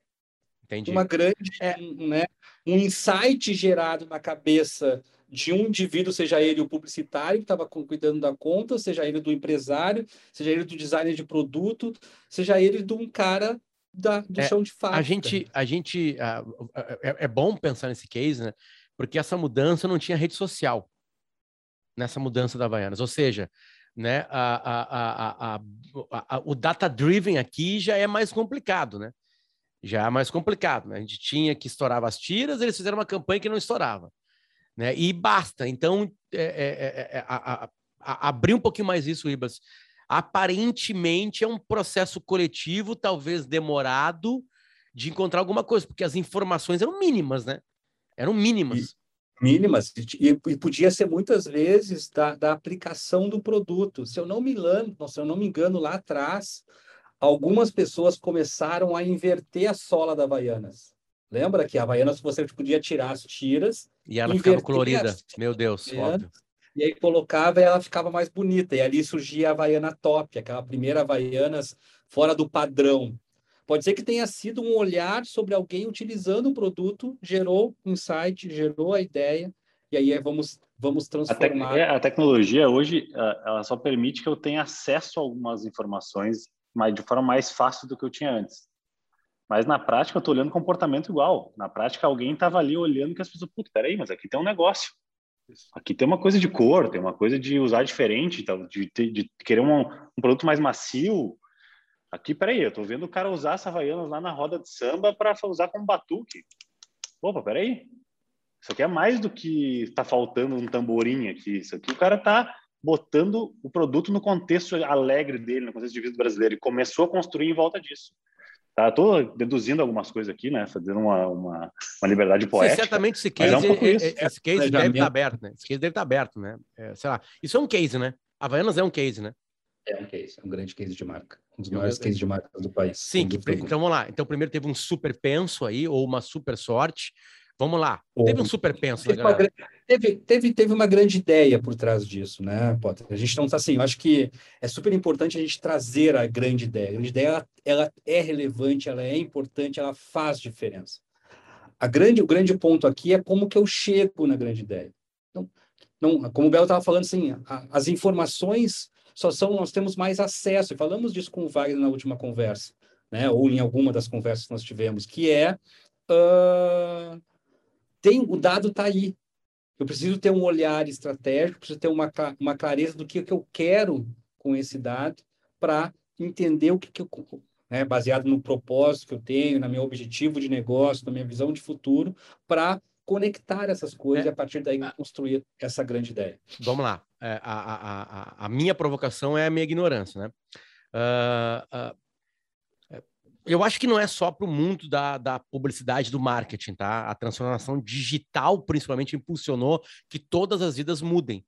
Entendi. Uma grande, é. né, um insight gerado na cabeça de um indivíduo, seja ele o publicitário que estava cuidando da conta, seja ele do empresário, seja ele do designer de produto, seja ele de um cara da, do É, chão de fábrica. A gente, a gente ah, é, é bom pensar nesse case, né? Porque essa mudança não tinha rede social nessa mudança da Havaianas. Ou seja, né, a, a, a, o data-driven aqui já é mais complicado, né? Já é mais complicado. Né? A gente tinha que estourar as tiras, eles fizeram uma campanha que não estourava. Né? E basta. Então, é, é, é, é, abrir um pouquinho mais isso, Ibas. Aparentemente é um processo coletivo, talvez demorado, de encontrar alguma coisa, porque as informações eram mínimas, né? Eram mínimas. mínimas e, e podia ser muitas vezes da, da aplicação do produto. Se eu não me engano, se eu não me engano lá atrás, algumas pessoas começaram a inverter a sola da Havaianas. Lembra que a Havaianas você podia tirar as tiras E ela ficava colorida. Meu Deus, óbvio. e aí colocava e ela ficava mais bonita. E ali surgia a Havaiana top, aquela primeira Havaianas fora do padrão. Pode ser que tenha sido um olhar sobre alguém utilizando o produto, gerou um insight, gerou a ideia, e aí é, vamos, vamos A, tec- transformar. é, a tecnologia hoje, ela só permite que eu tenha acesso a algumas informações mas de forma mais fácil do que eu tinha antes. Mas na prática eu estou olhando comportamento igual. Na prática alguém estava ali olhando que as pessoas, puta, peraí, mas aqui tem um negócio. Aqui tem uma coisa de cor, tem uma coisa de usar diferente, tal, de, ter- de querer um, um produto mais macio. Aqui, peraí, eu tô vendo o cara usar essa Havaianas lá na roda de samba para usar como batuque. Opa, peraí. Isso aqui é mais do que tá faltando um tamborim aqui. Isso aqui o cara tá botando o produto no contexto alegre dele, no contexto de vida brasileiro, e começou a construir em volta disso. Tá, tô deduzindo algumas coisas aqui, né? Fazendo uma, uma, uma liberdade Sim, poética. certamente esse case, é um pouco é- isso. é- esse case deve estar aberto, né? Esse case deve estar aberto, né? É, sei lá. Isso é um case, né? Havaianas é um case, né? É um case, é um grande case de marca. Um dos maiores cases de marca do país. Sim, que, então vamos lá. Então primeiro teve um super penso aí, ou uma super sorte. Vamos lá. Teve um super penso, né, galera? teve, teve, teve uma grande ideia por trás disso, né, Potter? A gente não está assim, eu acho que é super importante a gente trazer a grande ideia. A grande ideia, ela, ela é relevante, ela é importante, ela faz diferença. A grande, o grande ponto aqui é como que eu chego na grande ideia. Não, não, como o Belo estava falando, assim, a- as informações só são, nós temos mais acesso, e falamos disso com o Wagner na última conversa, né, ou em alguma das conversas que nós tivemos, que é ah, tem o dado está aí. Eu preciso ter um olhar estratégico, preciso ter uma, uma clareza do que, que eu quero com esse dado para entender o que, que eu, né, baseado no propósito que eu tenho, no meu objetivo de negócio, na minha visão de futuro, para conectar essas coisas É. e a partir daí construir essa grande ideia. Vamos lá. É, a, a, a, minha provocação é a minha ignorância, né? Ah, ah, é, eu acho que não é só para o mundo da, da publicidade do marketing, tá? A transformação digital, principalmente, impulsionou que todas as vidas mudem.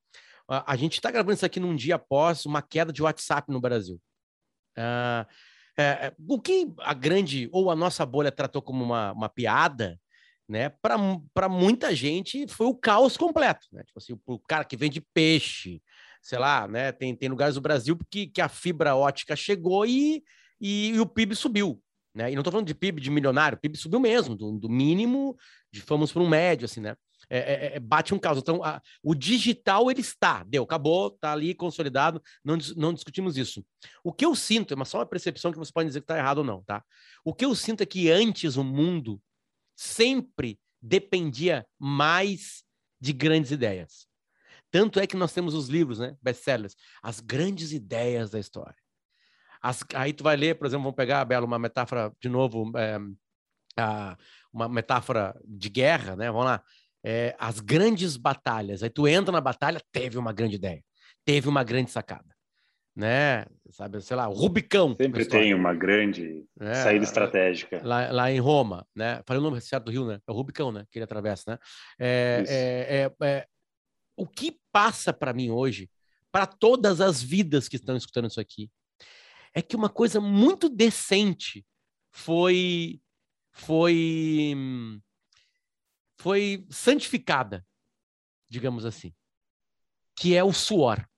A, a gente está gravando isso aqui num dia após uma queda de WhatsApp no Brasil. Ah, é, é, o que a grande ou a nossa bolha tratou como uma, uma piada, né? Para muita gente foi o caos completo, né? Tipo assim, o cara que vende peixe, sei lá, né? Tem, tem lugares do Brasil que, que a fibra ótica chegou e, e, e o PIB subiu, né? E não estou falando de PIB de milionário, o PIB subiu mesmo, do, do mínimo, de, fomos para um médio, assim, né? É, é, é, bate um caos. Então, a, o digital ele está, deu, acabou, está ali consolidado, não, não discutimos isso. O que eu sinto, é uma, só uma percepção que você pode dizer que está errado ou não, tá? O que eu sinto é que antes o mundo sempre dependia mais de grandes ideias. Tanto é que nós temos os livros, né, best-sellers, as grandes ideias da história. As- aí tu vai ler, por exemplo, vamos pegar, Belo, uma metáfora, de novo, é, a- uma metáfora de guerra, né, vamos lá, É, as grandes batalhas, aí tu entra na batalha, teve uma grande ideia, teve uma grande sacada, né, sabe, sei lá, o Rubicão. Sempre tem uma grande né? saída estratégica. lá, lá em Roma, né? Falei o nome certo do Rio, né? É o Rubicão, né? Que ele atravessa, né? É, é, é, é, o que passa para mim hoje, para todas as vidas que estão escutando isso aqui, é que uma coisa muito decente foi foi foi santificada, digamos assim, que é o suor.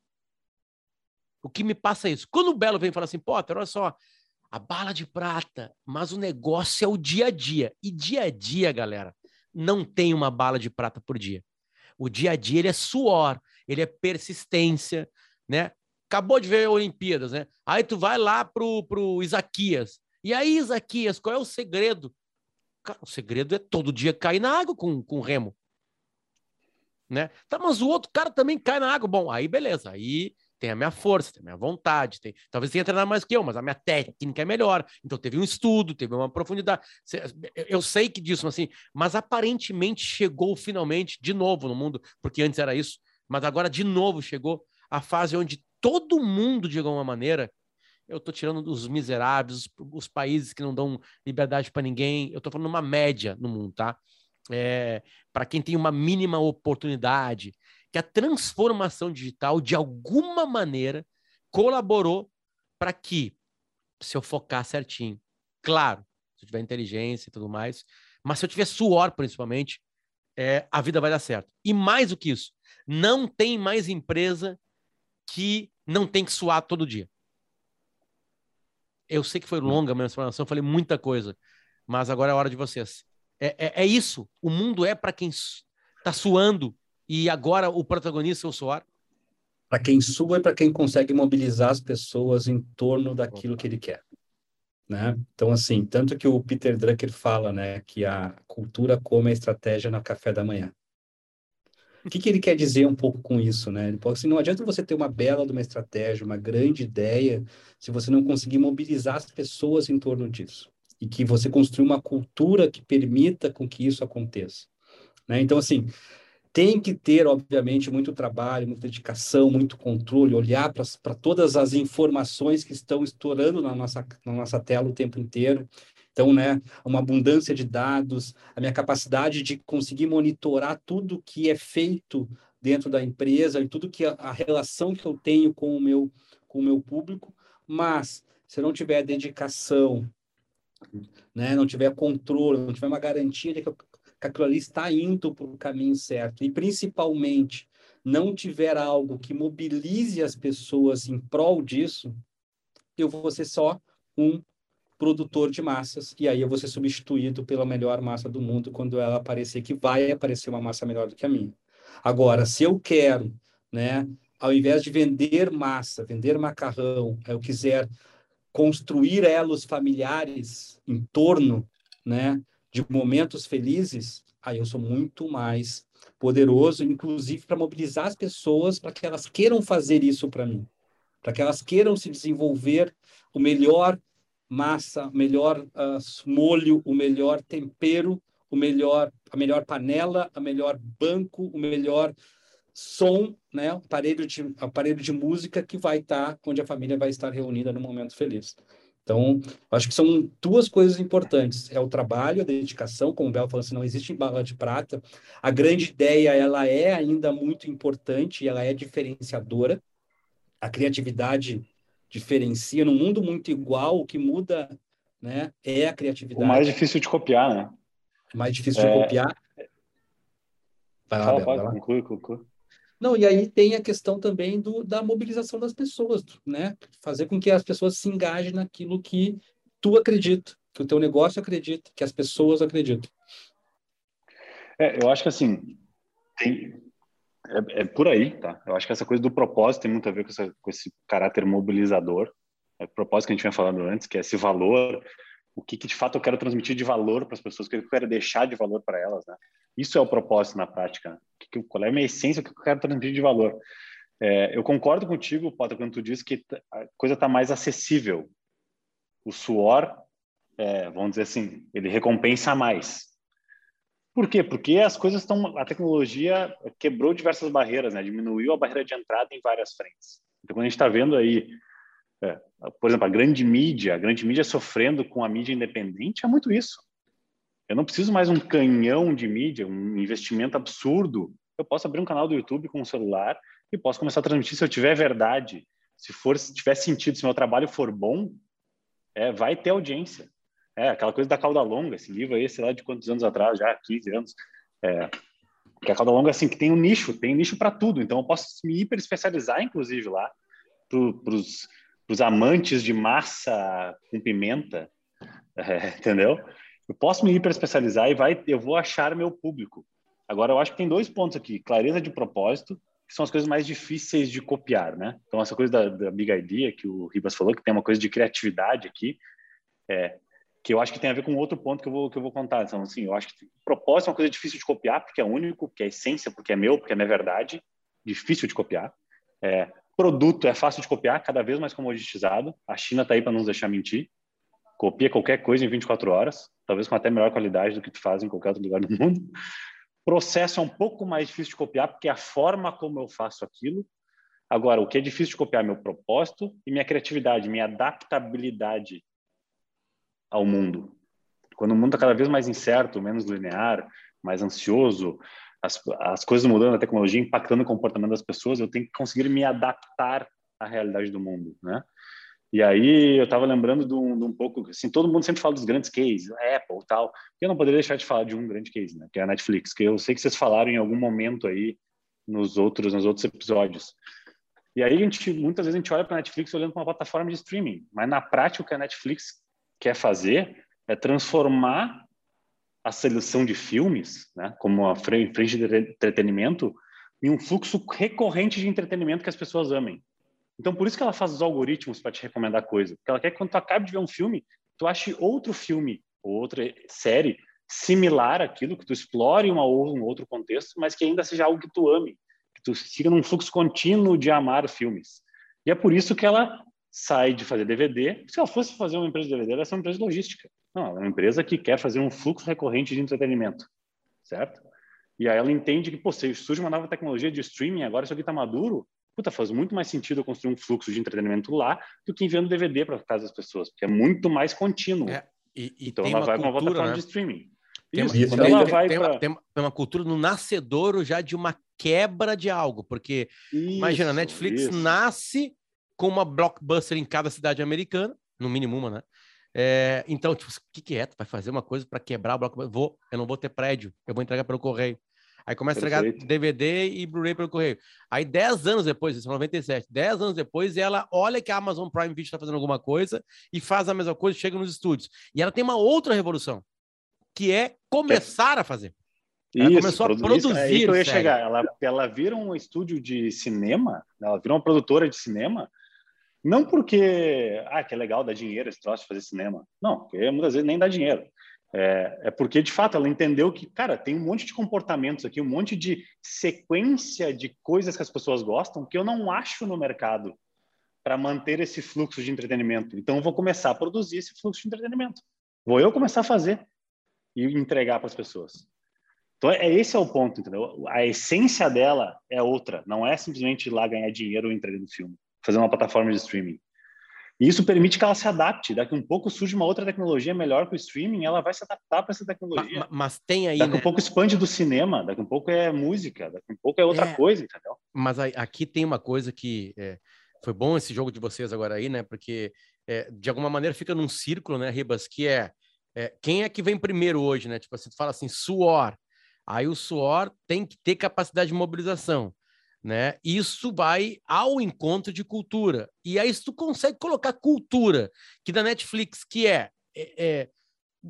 O que me passa é isso. Quando o Belo vem falar assim, Potter, olha só, a bala de prata, mas o negócio é o dia a dia. E dia a dia, galera, não tem uma bala de prata por dia. O dia a dia ele é suor, ele é persistência, né? Acabou de ver Olimpíadas, né? Aí tu vai lá pro, pro Isaquias. E aí, Isaquias, qual é o segredo? Cara, o segredo é todo dia cair na água com, com remo. Né? Tá, mas o outro cara também cai na água. Bom, aí beleza. Aí tem a minha força, tem a minha vontade, tem, talvez tenha treinado mais que eu, mas a minha técnica é melhor. Então teve um estudo, teve uma profundidade. Eu sei que disso, assim, mas aparentemente chegou finalmente de novo no mundo, porque antes era isso, mas agora de novo chegou a fase onde todo mundo, de alguma maneira, eu estou tirando os miseráveis, os, países que não dão liberdade para ninguém, eu estou falando uma média no mundo, tá? É, para quem tem uma mínima oportunidade, que a transformação digital, de alguma maneira, colaborou para que, se eu focar certinho, claro, se eu tiver inteligência e tudo mais, mas se eu tiver suor, principalmente, é, a vida vai dar certo. E mais do que isso, não tem mais empresa que não tem que suar todo dia. Eu sei que foi longa a minha explanação, falei muita coisa, mas agora é a hora de vocês. É, é, é isso. O mundo é para quem está suando e agora o protagonista é o suor? Para quem sua e para quem consegue mobilizar as pessoas em torno daquilo que ele quer. Né? Então, assim, tanto que o Peter Drucker fala né, que a cultura come a estratégia no café da manhã. O que, que ele quer dizer um pouco com isso, né? Ele fala assim, não adianta você ter uma bela uma estratégia, uma grande ideia, se você não conseguir mobilizar as pessoas em torno disso. E que você construa uma cultura que permita com que isso aconteça. Né? Então, assim, tem que ter, obviamente, muito trabalho, muita dedicação, muito controle, olhar para todas as informações que estão estourando na nossa, na nossa tela o tempo inteiro. Então, né, uma abundância de dados, a minha capacidade de conseguir monitorar tudo que é feito dentro da empresa e tudo que a, a relação que eu tenho com o meu com o meu público, mas se eu não tiver dedicação, né, não tiver controle, não tiver uma garantia de que eu que aquilo ali está indo para o caminho certo e principalmente não tiver algo que mobilize as pessoas em prol disso, eu vou ser só um produtor de massas e aí eu vou ser substituído pela melhor massa do mundo quando ela aparecer que vai aparecer uma massa melhor do que a minha. Agora, se eu quero, né, ao invés de vender massa, vender macarrão, eu quiser construir elos familiares em torno, né, de momentos felizes, aí eu sou muito mais poderoso, inclusive para mobilizar as pessoas para que elas queiram fazer isso para mim, para que elas queiram se desenvolver o melhor massa, o melhor uh, molho, o melhor tempero, o melhor, a melhor panela, a melhor banco, o melhor som, né, aparelho de aparelho de música que vai estar onde a família vai estar reunida no momento feliz. Então, acho que são duas coisas importantes. É o trabalho, a dedicação, como o Bel falou, assim, não existe bala de prata. A grande ideia, ela é ainda muito importante, ela é diferenciadora. A criatividade diferencia. Num mundo muito igual, o que muda né, é a criatividade. O mais difícil de copiar, né? O mais difícil é... de copiar. Vai lá, Fala, Bel, pode, conclui, conclui. Não, e aí tem a questão também do, da mobilização das pessoas, né? Fazer com que as pessoas se engajem naquilo que tu acredita, que o teu negócio acredita, que as pessoas acreditam. É, eu acho que assim, tem, é, é, por aí, tá? Eu acho que essa coisa do propósito tem muito a ver com, essa, com esse caráter mobilizador. É o propósito que a gente vinha falando antes, que é esse valor, o que, que de fato eu quero transmitir de valor para as pessoas, o que eu quero deixar de valor para elas, né? Isso é o propósito na prática. Que, qual é a minha essência, o que eu quero transmitir de valor? É, eu concordo contigo, Potter, quando tu diz que a coisa está mais acessível. O suor, é, vamos dizer assim, ele recompensa mais. Por quê? Porque as coisas estão. A tecnologia quebrou diversas barreiras, né? diminuiu a barreira de entrada em várias frentes. Então, quando a gente está vendo aí, é, por exemplo, a grande mídia, a grande mídia sofrendo com a mídia independente, é muito isso. Eu não preciso mais um canhão de mídia, um investimento absurdo. Eu posso abrir um canal do YouTube com um celular e posso começar a transmitir se eu tiver verdade, se for, se tiver sentido, se meu trabalho for bom, é, vai ter audiência. É aquela coisa da cauda longa, esse livro aí, sei lá de quantos anos atrás, já 15 anos. É, que a cauda longa assim que tem um nicho, tem um nicho para tudo. Então eu posso me hiper especializar, inclusive lá para os amantes de massa com pimenta, <laughs> é, entendeu? Eu posso me hiperespecializar e vai, eu vou achar meu público. Agora, eu acho que tem dois pontos aqui: clareza de propósito, que são as coisas mais difíceis de copiar, né? Então, essa coisa da, da Big Idea que o Ribas falou, que tem uma coisa de criatividade aqui, É, que eu acho que tem a ver com outro ponto que eu vou, que eu vou contar. Então, assim, eu acho que propósito é uma coisa difícil de copiar, porque é único, porque é essência, porque é meu, porque é minha verdade. Difícil de copiar. É, produto é fácil de copiar, cada vez mais comoditizado. A China está aí para não nos deixar mentir. Copia qualquer coisa em 24 horas, talvez com até melhor qualidade do que tu faz em qualquer outro lugar do mundo. Processo é um pouco mais difícil de copiar, porque é a forma como eu faço aquilo. Agora, o que é difícil de copiar é meu propósito e minha criatividade, minha adaptabilidade ao mundo. Quando o mundo está cada vez mais incerto, menos linear, mais ansioso, as, as coisas mudando, a tecnologia impactando o comportamento das pessoas, eu tenho que conseguir me adaptar à realidade do mundo, né? E aí eu estava lembrando de um, de um, pouco, assim, todo mundo sempre fala dos grandes cases, Apple e tal. Eu não poderia deixar de falar de um grande case, né? Que é a Netflix, que eu sei que vocês falaram em algum momento aí nos outros, nos outros episódios. E aí a gente, muitas vezes a gente olha para a Netflix olhando para uma plataforma de streaming, mas na prática o que a Netflix quer fazer é transformar a seleção de filmes, né, como a frente de entretenimento, em um fluxo recorrente de entretenimento que as pessoas amem. Então, por isso que ela faz os algoritmos para te recomendar coisa. Porque ela quer que quando tu acabe de ver um filme, tu ache outro filme ou outra série similar àquilo, que tu explore uma, um outro contexto, mas que ainda seja algo que tu ame, que tu siga num fluxo contínuo de amar filmes. E é por isso que ela sai de fazer DVD. Se ela fosse fazer uma empresa de DVD, ela é uma empresa de logística. Não, ela é uma empresa que quer fazer um fluxo recorrente de entretenimento, certo? E aí ela entende que, pô, se surge uma nova tecnologia de streaming, agora isso aqui está maduro, puta, faz muito mais sentido eu construir um fluxo de entretenimento lá do que enviando DVD para casa das pessoas, porque é muito mais contínuo. É, e, e então ela vai para uma plataforma né? de streaming. Tem, isso, isso, ela tem, vai tem, pra... tem, uma cultura no nascedouro já de uma quebra de algo, porque isso, imagina, a Netflix isso. nasce com uma blockbuster em cada cidade americana, no mínimo uma, né? É, então, tipo, o que, que é? Tu vai fazer uma coisa para quebrar o blockbuster? Vou, eu não vou ter prédio, eu vou entregar pelo correio. Aí começa a entregar DVD e Blu-ray pelo correio. Aí, 10 anos depois, isso é 97, 10 anos depois, ela olha que a Amazon Prime Video está fazendo alguma coisa e faz a mesma coisa, chega nos estúdios. E ela tem uma outra revolução, que é começar a fazer. Ela isso, começou a produzir. Isso, é eu ia chegar. Ela, ela vira um estúdio de cinema, ela vira uma produtora de cinema não porque, ah, que é legal dar dinheiro esse troço de fazer cinema. Não, porque muitas vezes nem dá dinheiro. É, é, porque, de fato, ela entendeu que, cara, tem um monte de comportamentos aqui, um monte de sequência de coisas que as pessoas gostam que eu não acho no mercado para manter esse fluxo de entretenimento. Então, eu vou começar a produzir esse fluxo de entretenimento. Vou eu começar a fazer e entregar para as pessoas. Então, é, esse é o ponto, entendeu? A essência dela é outra. Não é simplesmente ir lá ganhar dinheiro ou entregar no filme fazer uma plataforma de streaming. E isso permite que ela se adapte. Daqui a um pouco surge uma outra tecnologia melhor que o streaming, ela vai se adaptar para essa tecnologia. Mas, mas, tem aí. Daqui a né? um pouco expande do cinema, daqui a um pouco é música, daqui a um pouco é outra é, coisa, entendeu? Mas aqui tem uma coisa que é, foi bom esse jogo de vocês agora aí, né? Porque é, de alguma maneira fica num círculo, né, Ribas, que é, é, quem é que vem primeiro hoje, né? Tipo assim, tu fala assim, suor. Aí o suor tem que ter capacidade de mobilização né? Isso vai ao encontro de cultura. E aí, se tu consegue colocar cultura, que da Netflix, que é, é, é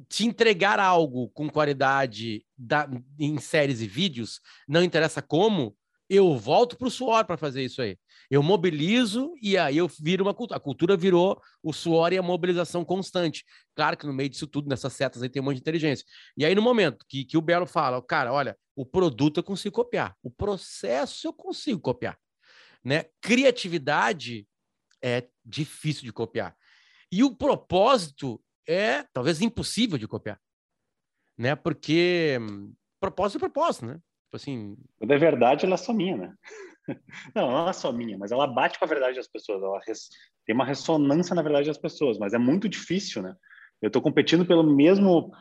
te entregar algo com qualidade da, em séries e vídeos, não interessa como, eu volto para o suor para fazer isso aí. Eu mobilizo e aí eu viro uma cultura. A cultura virou o suor e a mobilização constante. Claro que no meio disso tudo, nessas setas aí tem um monte de inteligência. E aí, no momento que, que o Belo fala, cara, olha, o produto eu consigo copiar, o processo eu consigo copiar. Né? Criatividade é difícil de copiar. E o propósito é talvez impossível de copiar. Né? Porque hum, propósito é propósito, né? Tipo assim. Quando é verdade, ela é só minha, né? <laughs> Não, não é só minha, mas ela bate com a verdade das pessoas. Ela res... tem uma ressonância na verdade das pessoas, mas é muito difícil, né? Eu estou competindo pelo mesmo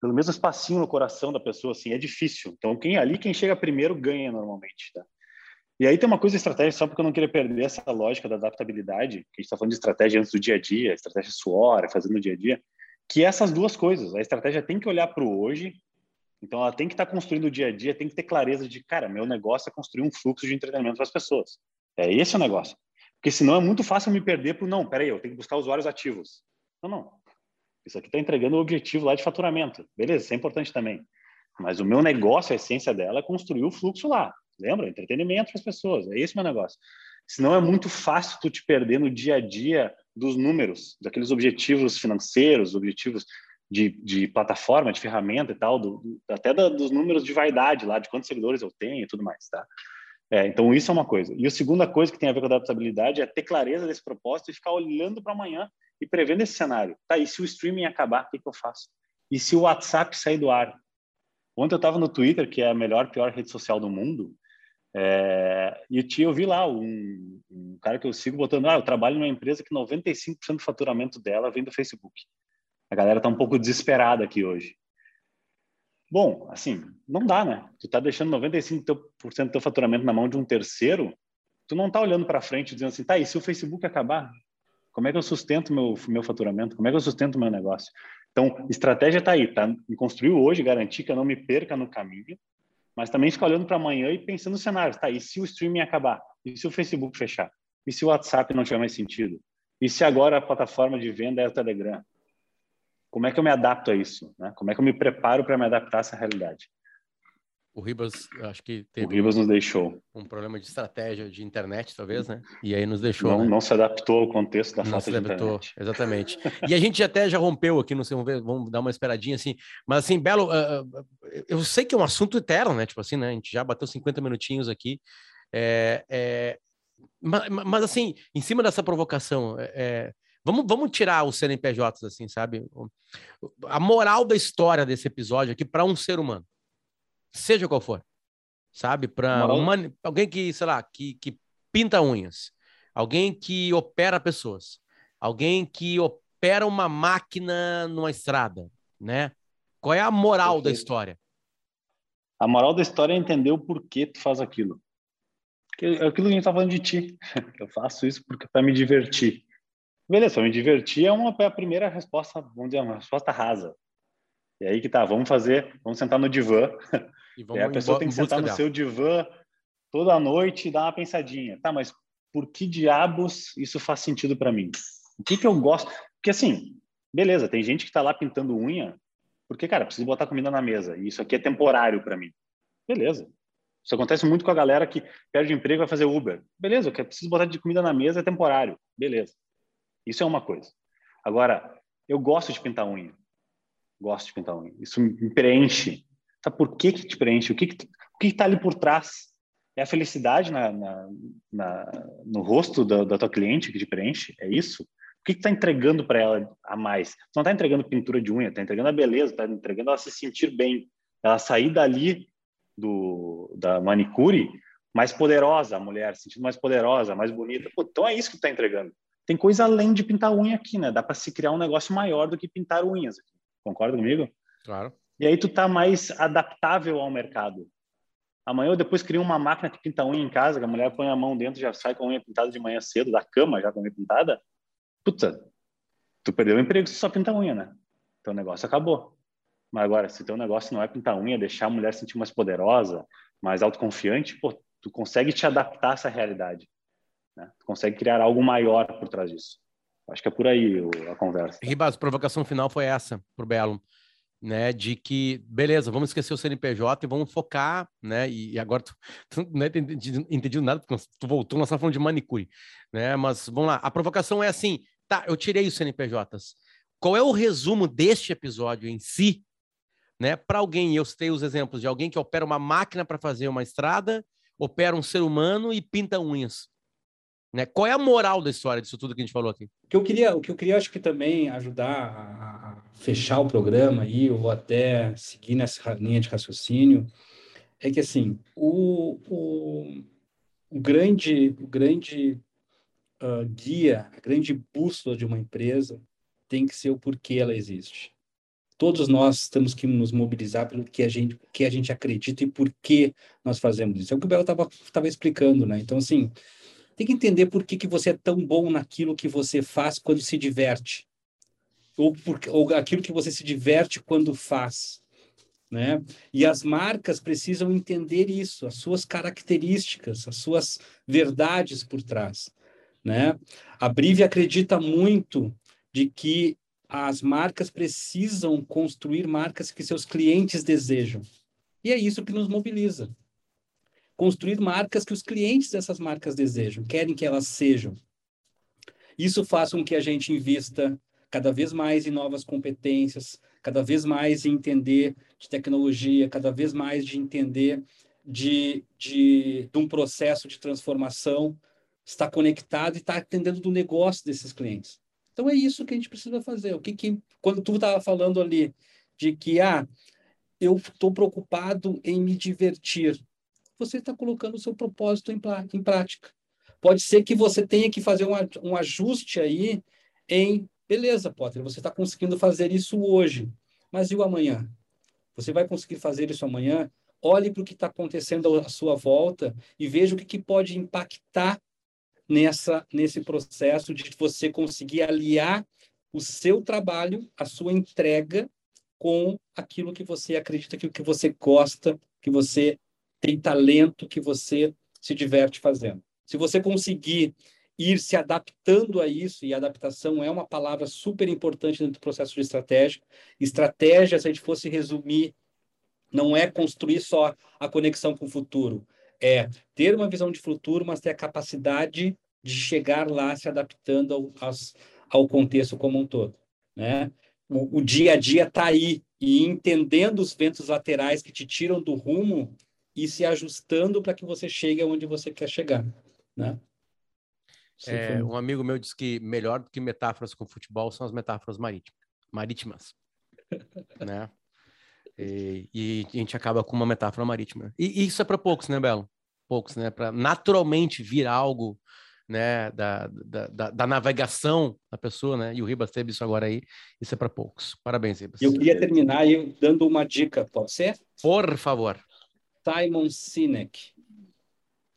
pelo mesmo espacinho no coração da pessoa, assim, é difícil. Então, quem ali, quem chega primeiro, ganha normalmente, tá? E aí tem uma coisa estratégica, só porque eu não queria perder essa lógica da adaptabilidade, que a gente está falando de estratégia antes do dia a dia, estratégia suor, fazendo no dia a dia, que essas duas coisas, a estratégia tem que olhar para o hoje, então ela tem que estar tá construindo o dia a dia, tem que ter clareza de, cara, meu negócio é construir um fluxo de entretenimento para as pessoas. É esse o negócio. Porque senão é muito fácil me perder para não, peraí, eu tenho que buscar usuários ativos. Não, não. Isso aqui está entregando o objetivo lá de faturamento. Beleza, isso é importante também. Mas o meu negócio, a essência dela é construir o fluxo lá. Lembra? Entretenimento para as pessoas. É esse meu negócio. Senão é muito fácil tu te perder no dia a dia dos números, daqueles objetivos financeiros, objetivos de, de plataforma, de ferramenta e tal, do, do, até da, dos números de vaidade lá, de quantos seguidores eu tenho e tudo mais, tá? É, então, isso é uma coisa. E a segunda coisa que tem a ver com adaptabilidade é ter clareza desse propósito e ficar olhando para amanhã e prevendo esse cenário. Tá, e se o streaming acabar, o que, que eu faço? E se o WhatsApp sair do ar? Ontem eu estava no Twitter, que é a melhor, pior rede social do mundo, é, e eu vi lá um, um, cara que eu sigo botando, ah, eu trabalho numa empresa que 95% do faturamento dela vem do Facebook. A galera está um pouco desesperada aqui hoje. Bom, assim, não dá, né? Tu tá deixando 95% do teu faturamento na mão de um terceiro, tu não tá olhando para frente dizendo assim, tá, e se o Facebook acabar? Como é que eu sustento meu meu faturamento? Como é que eu sustento meu negócio? Então, estratégia tá aí, tá? Me construir hoje, garantir que eu não me perca no caminho, mas também ficar olhando para amanhã e pensando no cenário, tá? E se o streaming acabar? E se o Facebook fechar? E se o WhatsApp não tiver mais sentido? E se agora a plataforma de venda é o Telegram? Como é que eu me adapto a isso? Né? Como é que eu me preparo para me adaptar a essa realidade? O Ribas, acho que teve o Ribas nos deixou um problema de estratégia de internet, talvez, né? E aí nos deixou. Não, né? não se adaptou ao contexto da não falta se de adaptou, internet. exatamente. E a gente até já rompeu aqui, não sei, vamos, ver, vamos dar uma esperadinha assim. Mas assim, Belo, uh, eu sei que é um assunto eterno, né? Tipo assim, né? A gente já bateu 50 minutinhos aqui. É, é, mas, mas, assim, em cima dessa provocação, é, Vamos, vamos tirar os CNPJs, assim, sabe? A moral da história desse episódio aqui para um ser humano, seja qual for, sabe? Para alguém que, sei lá, que, que pinta unhas, alguém que opera pessoas, alguém que opera uma máquina numa estrada, né? Qual é a moral Perfeito. da história? A moral da história é entender o porquê tu faz aquilo. É aquilo que a gente tá falando de ti. <laughs> Eu faço isso porque para me divertir. Beleza, me divertir é uma é a primeira resposta, vamos dizer, uma resposta rasa. E aí que tá, vamos fazer, vamos sentar no divã. E, <laughs> e a pessoa tem que sentar no dela. seu divã toda noite e dar uma pensadinha. Tá, mas por que diabos isso faz sentido para mim? O que que eu gosto? Porque assim, beleza, tem gente que tá lá pintando unha, porque cara, preciso botar comida na mesa e isso aqui é temporário para mim. Beleza. Isso acontece muito com a galera que perde emprego e vai fazer Uber. Beleza, eu preciso botar de comida na mesa é temporário. Beleza. Isso é uma coisa. Agora, eu gosto de pintar unha. Gosto de pintar unha. Isso me preenche. Tá, por que que te preenche? O que que, o que está ali por trás? É a felicidade na, na, na no rosto da, da, tua cliente que te preenche? É isso? O que está entregando para ela a mais? Tu não está entregando pintura de unha, está entregando a beleza, está entregando ela se sentir bem, ela sair dali do, da manicure mais poderosa, a mulher, sentindo mais poderosa, mais bonita. Pô, então é isso que está entregando tem coisa além de pintar unha aqui, né? Dá para se criar um negócio maior do que pintar unhas. Concorda comigo? Claro. E aí tu tá mais adaptável ao mercado. Amanhã eu depois crio uma máquina que pinta unha em casa, que a mulher põe a mão dentro já sai com a unha pintada de manhã cedo, da cama já com a unha pintada. Puta, tu perdeu o emprego se só pinta unha, né? Teu negócio acabou. Mas agora, se teu negócio não é pintar unha, deixar a mulher sentir mais poderosa, mais autoconfiante, pô, tu consegue te adaptar a essa realidade. Né? Tu consegue criar algo maior por trás disso. Acho que é por aí a conversa. Ribas, a provocação final foi essa pro Belo, né? De que, beleza, vamos esquecer o CNPJ e vamos focar, né? E, agora tu, <laughs> tu não é entendi, nada, porque tu voltou, nós estamos falando de manicure, né? Mas vamos lá, a provocação é assim, tá, eu tirei os CNPJs. Qual é o resumo deste episódio em si, né? Para alguém, eu citei os exemplos de alguém que opera uma máquina para fazer uma estrada, opera um ser humano e pinta unhas. Né? Qual é a moral da história disso tudo que a gente falou aqui? O que eu queria, o que eu queria acho que também ajudar a, fechar o programa aí, ou até seguir nessa linha de raciocínio, é que assim, o, o, o grande, o grande uh, guia, a grande bússola de uma empresa tem que ser o porquê ela existe. Todos nós temos que nos mobilizar pelo que a gente, que a gente acredita e por que nós fazemos isso. É o que o Belo estava explicando, né? Então, assim, tem que entender por que, que você é tão bom naquilo que você faz quando se diverte. Ou, por, ou aquilo que você se diverte quando faz. Né? E as marcas precisam entender isso, as suas características, as suas verdades por trás. Né? A Brive acredita muito de que as marcas precisam construir marcas que seus clientes desejam. E é isso que nos mobiliza construir marcas que os clientes dessas marcas desejam, querem que elas sejam. Isso faz com que a gente invista cada vez mais em novas competências, cada vez mais em entender de tecnologia, cada vez mais de entender de, de, de um processo de transformação, está conectado e está atendendo do negócio desses clientes. Então é isso que a gente precisa fazer. O que, que quando tu estava falando ali de que ah, eu estou preocupado em me divertir, você está colocando o seu propósito em, em prática. Pode ser que você tenha que fazer um, um ajuste aí em beleza, Potter, você está conseguindo fazer isso hoje, mas e o amanhã? Você vai conseguir fazer isso amanhã? Olhe para o que está acontecendo à sua volta e veja o que, que pode impactar nessa nesse processo de você conseguir aliar o seu trabalho, a sua entrega com aquilo que você acredita que o que você gosta, que você tem talento, que você se diverte fazendo. Se você conseguir ir se adaptando a isso, e adaptação é uma palavra super importante dentro do processo de estratégia. Estratégia, se a gente fosse resumir, não é construir só a conexão com o futuro, é ter uma visão de futuro, mas ter a capacidade de chegar lá se adaptando ao, ao contexto como um todo. Né? O, o dia a dia está aí, e entendendo os ventos laterais que te tiram do rumo e se ajustando para que você chegue aonde você quer chegar. Né? É, um amigo meu disse que melhor do que metáforas com futebol são as metáforas marítimas, marítimas <laughs> né? E, e, a gente acaba com uma metáfora marítima. E, e isso é para poucos, né, Belo? Poucos, né? Para naturalmente vir algo né, da, da, da, navegação da pessoa, né? E o Ribas teve isso agora aí. Isso é para poucos. Parabéns, Ribas. Eu queria terminar aí dando uma dica, pode ser? Por favor. Simon Sinek.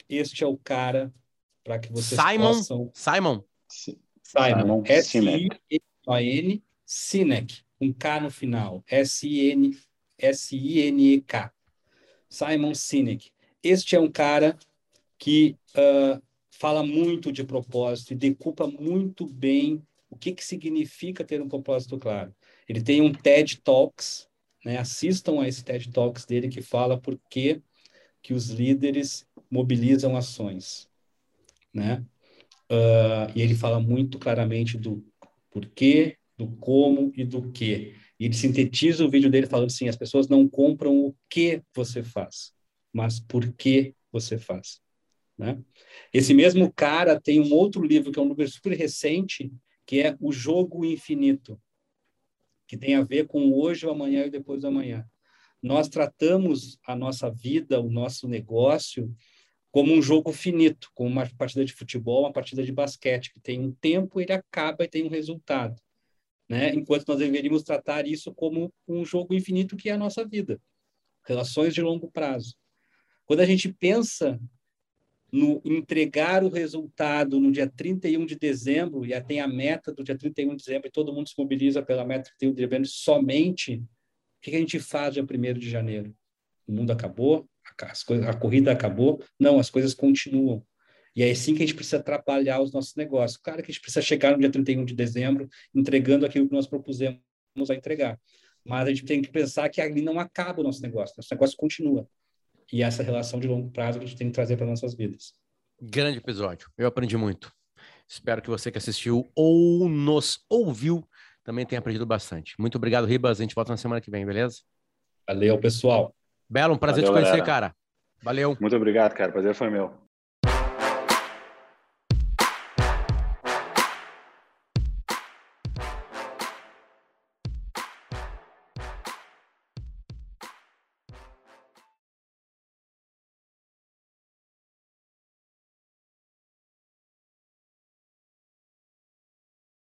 Este é o cara para que vocês Simon, possam... Simon. Simon. S-I-M-O-N, Sinek. Um K no final. S-I-N-E-K. Simon Sinek. Este é um cara que uh, fala muito de propósito e decupa muito bem o que, que significa ter um propósito claro. Ele tem um TED Talks, né? assistam a esse TED Talks dele que fala por que, que os líderes mobilizam ações né? Uh, e ele fala muito claramente do porquê, do como e do que. E ele sintetiza o vídeo dele falando assim: as pessoas não compram o que você faz, mas por que você faz. Né? Esse mesmo cara tem um outro livro, que é um livro super recente, que é O Jogo Infinito, que tem a ver com hoje, o amanhã e depois do amanhã. Nós tratamos a nossa vida, o nosso negócio, como um jogo finito, como uma partida de futebol, uma partida de basquete, que tem um tempo, ele acaba e tem um resultado. Né? Enquanto nós deveríamos tratar isso como um jogo infinito que é a nossa vida, relações de longo prazo. Quando a gente pensa no entregar o resultado no dia 31 de dezembro, e tem a meta do dia 31 de dezembro, e todo mundo se mobiliza pela meta de 31 de dezembro somente, o que a gente faz dia 1 de janeiro? O mundo acabou, as coisas, a corrida acabou. Não, as coisas continuam. E é assim que a gente precisa atrapalhar os nossos negócios. Claro que a gente precisa chegar no dia 31 de dezembro entregando aquilo que nós propusemos a entregar. Mas a gente tem que pensar que ali não acaba o nosso negócio, nosso negócio continua. E essa relação de longo prazo que a gente tem que trazer para nossas vidas. Grande episódio. Eu aprendi muito. Espero que você que assistiu ou nos ouviu também tenha aprendido bastante. Muito obrigado, Ribas. A gente volta na semana que vem, beleza? Valeu, pessoal. Belo, um prazer Valeu, te conhecer, galera. cara. Valeu. Muito obrigado, cara. Prazer foi meu.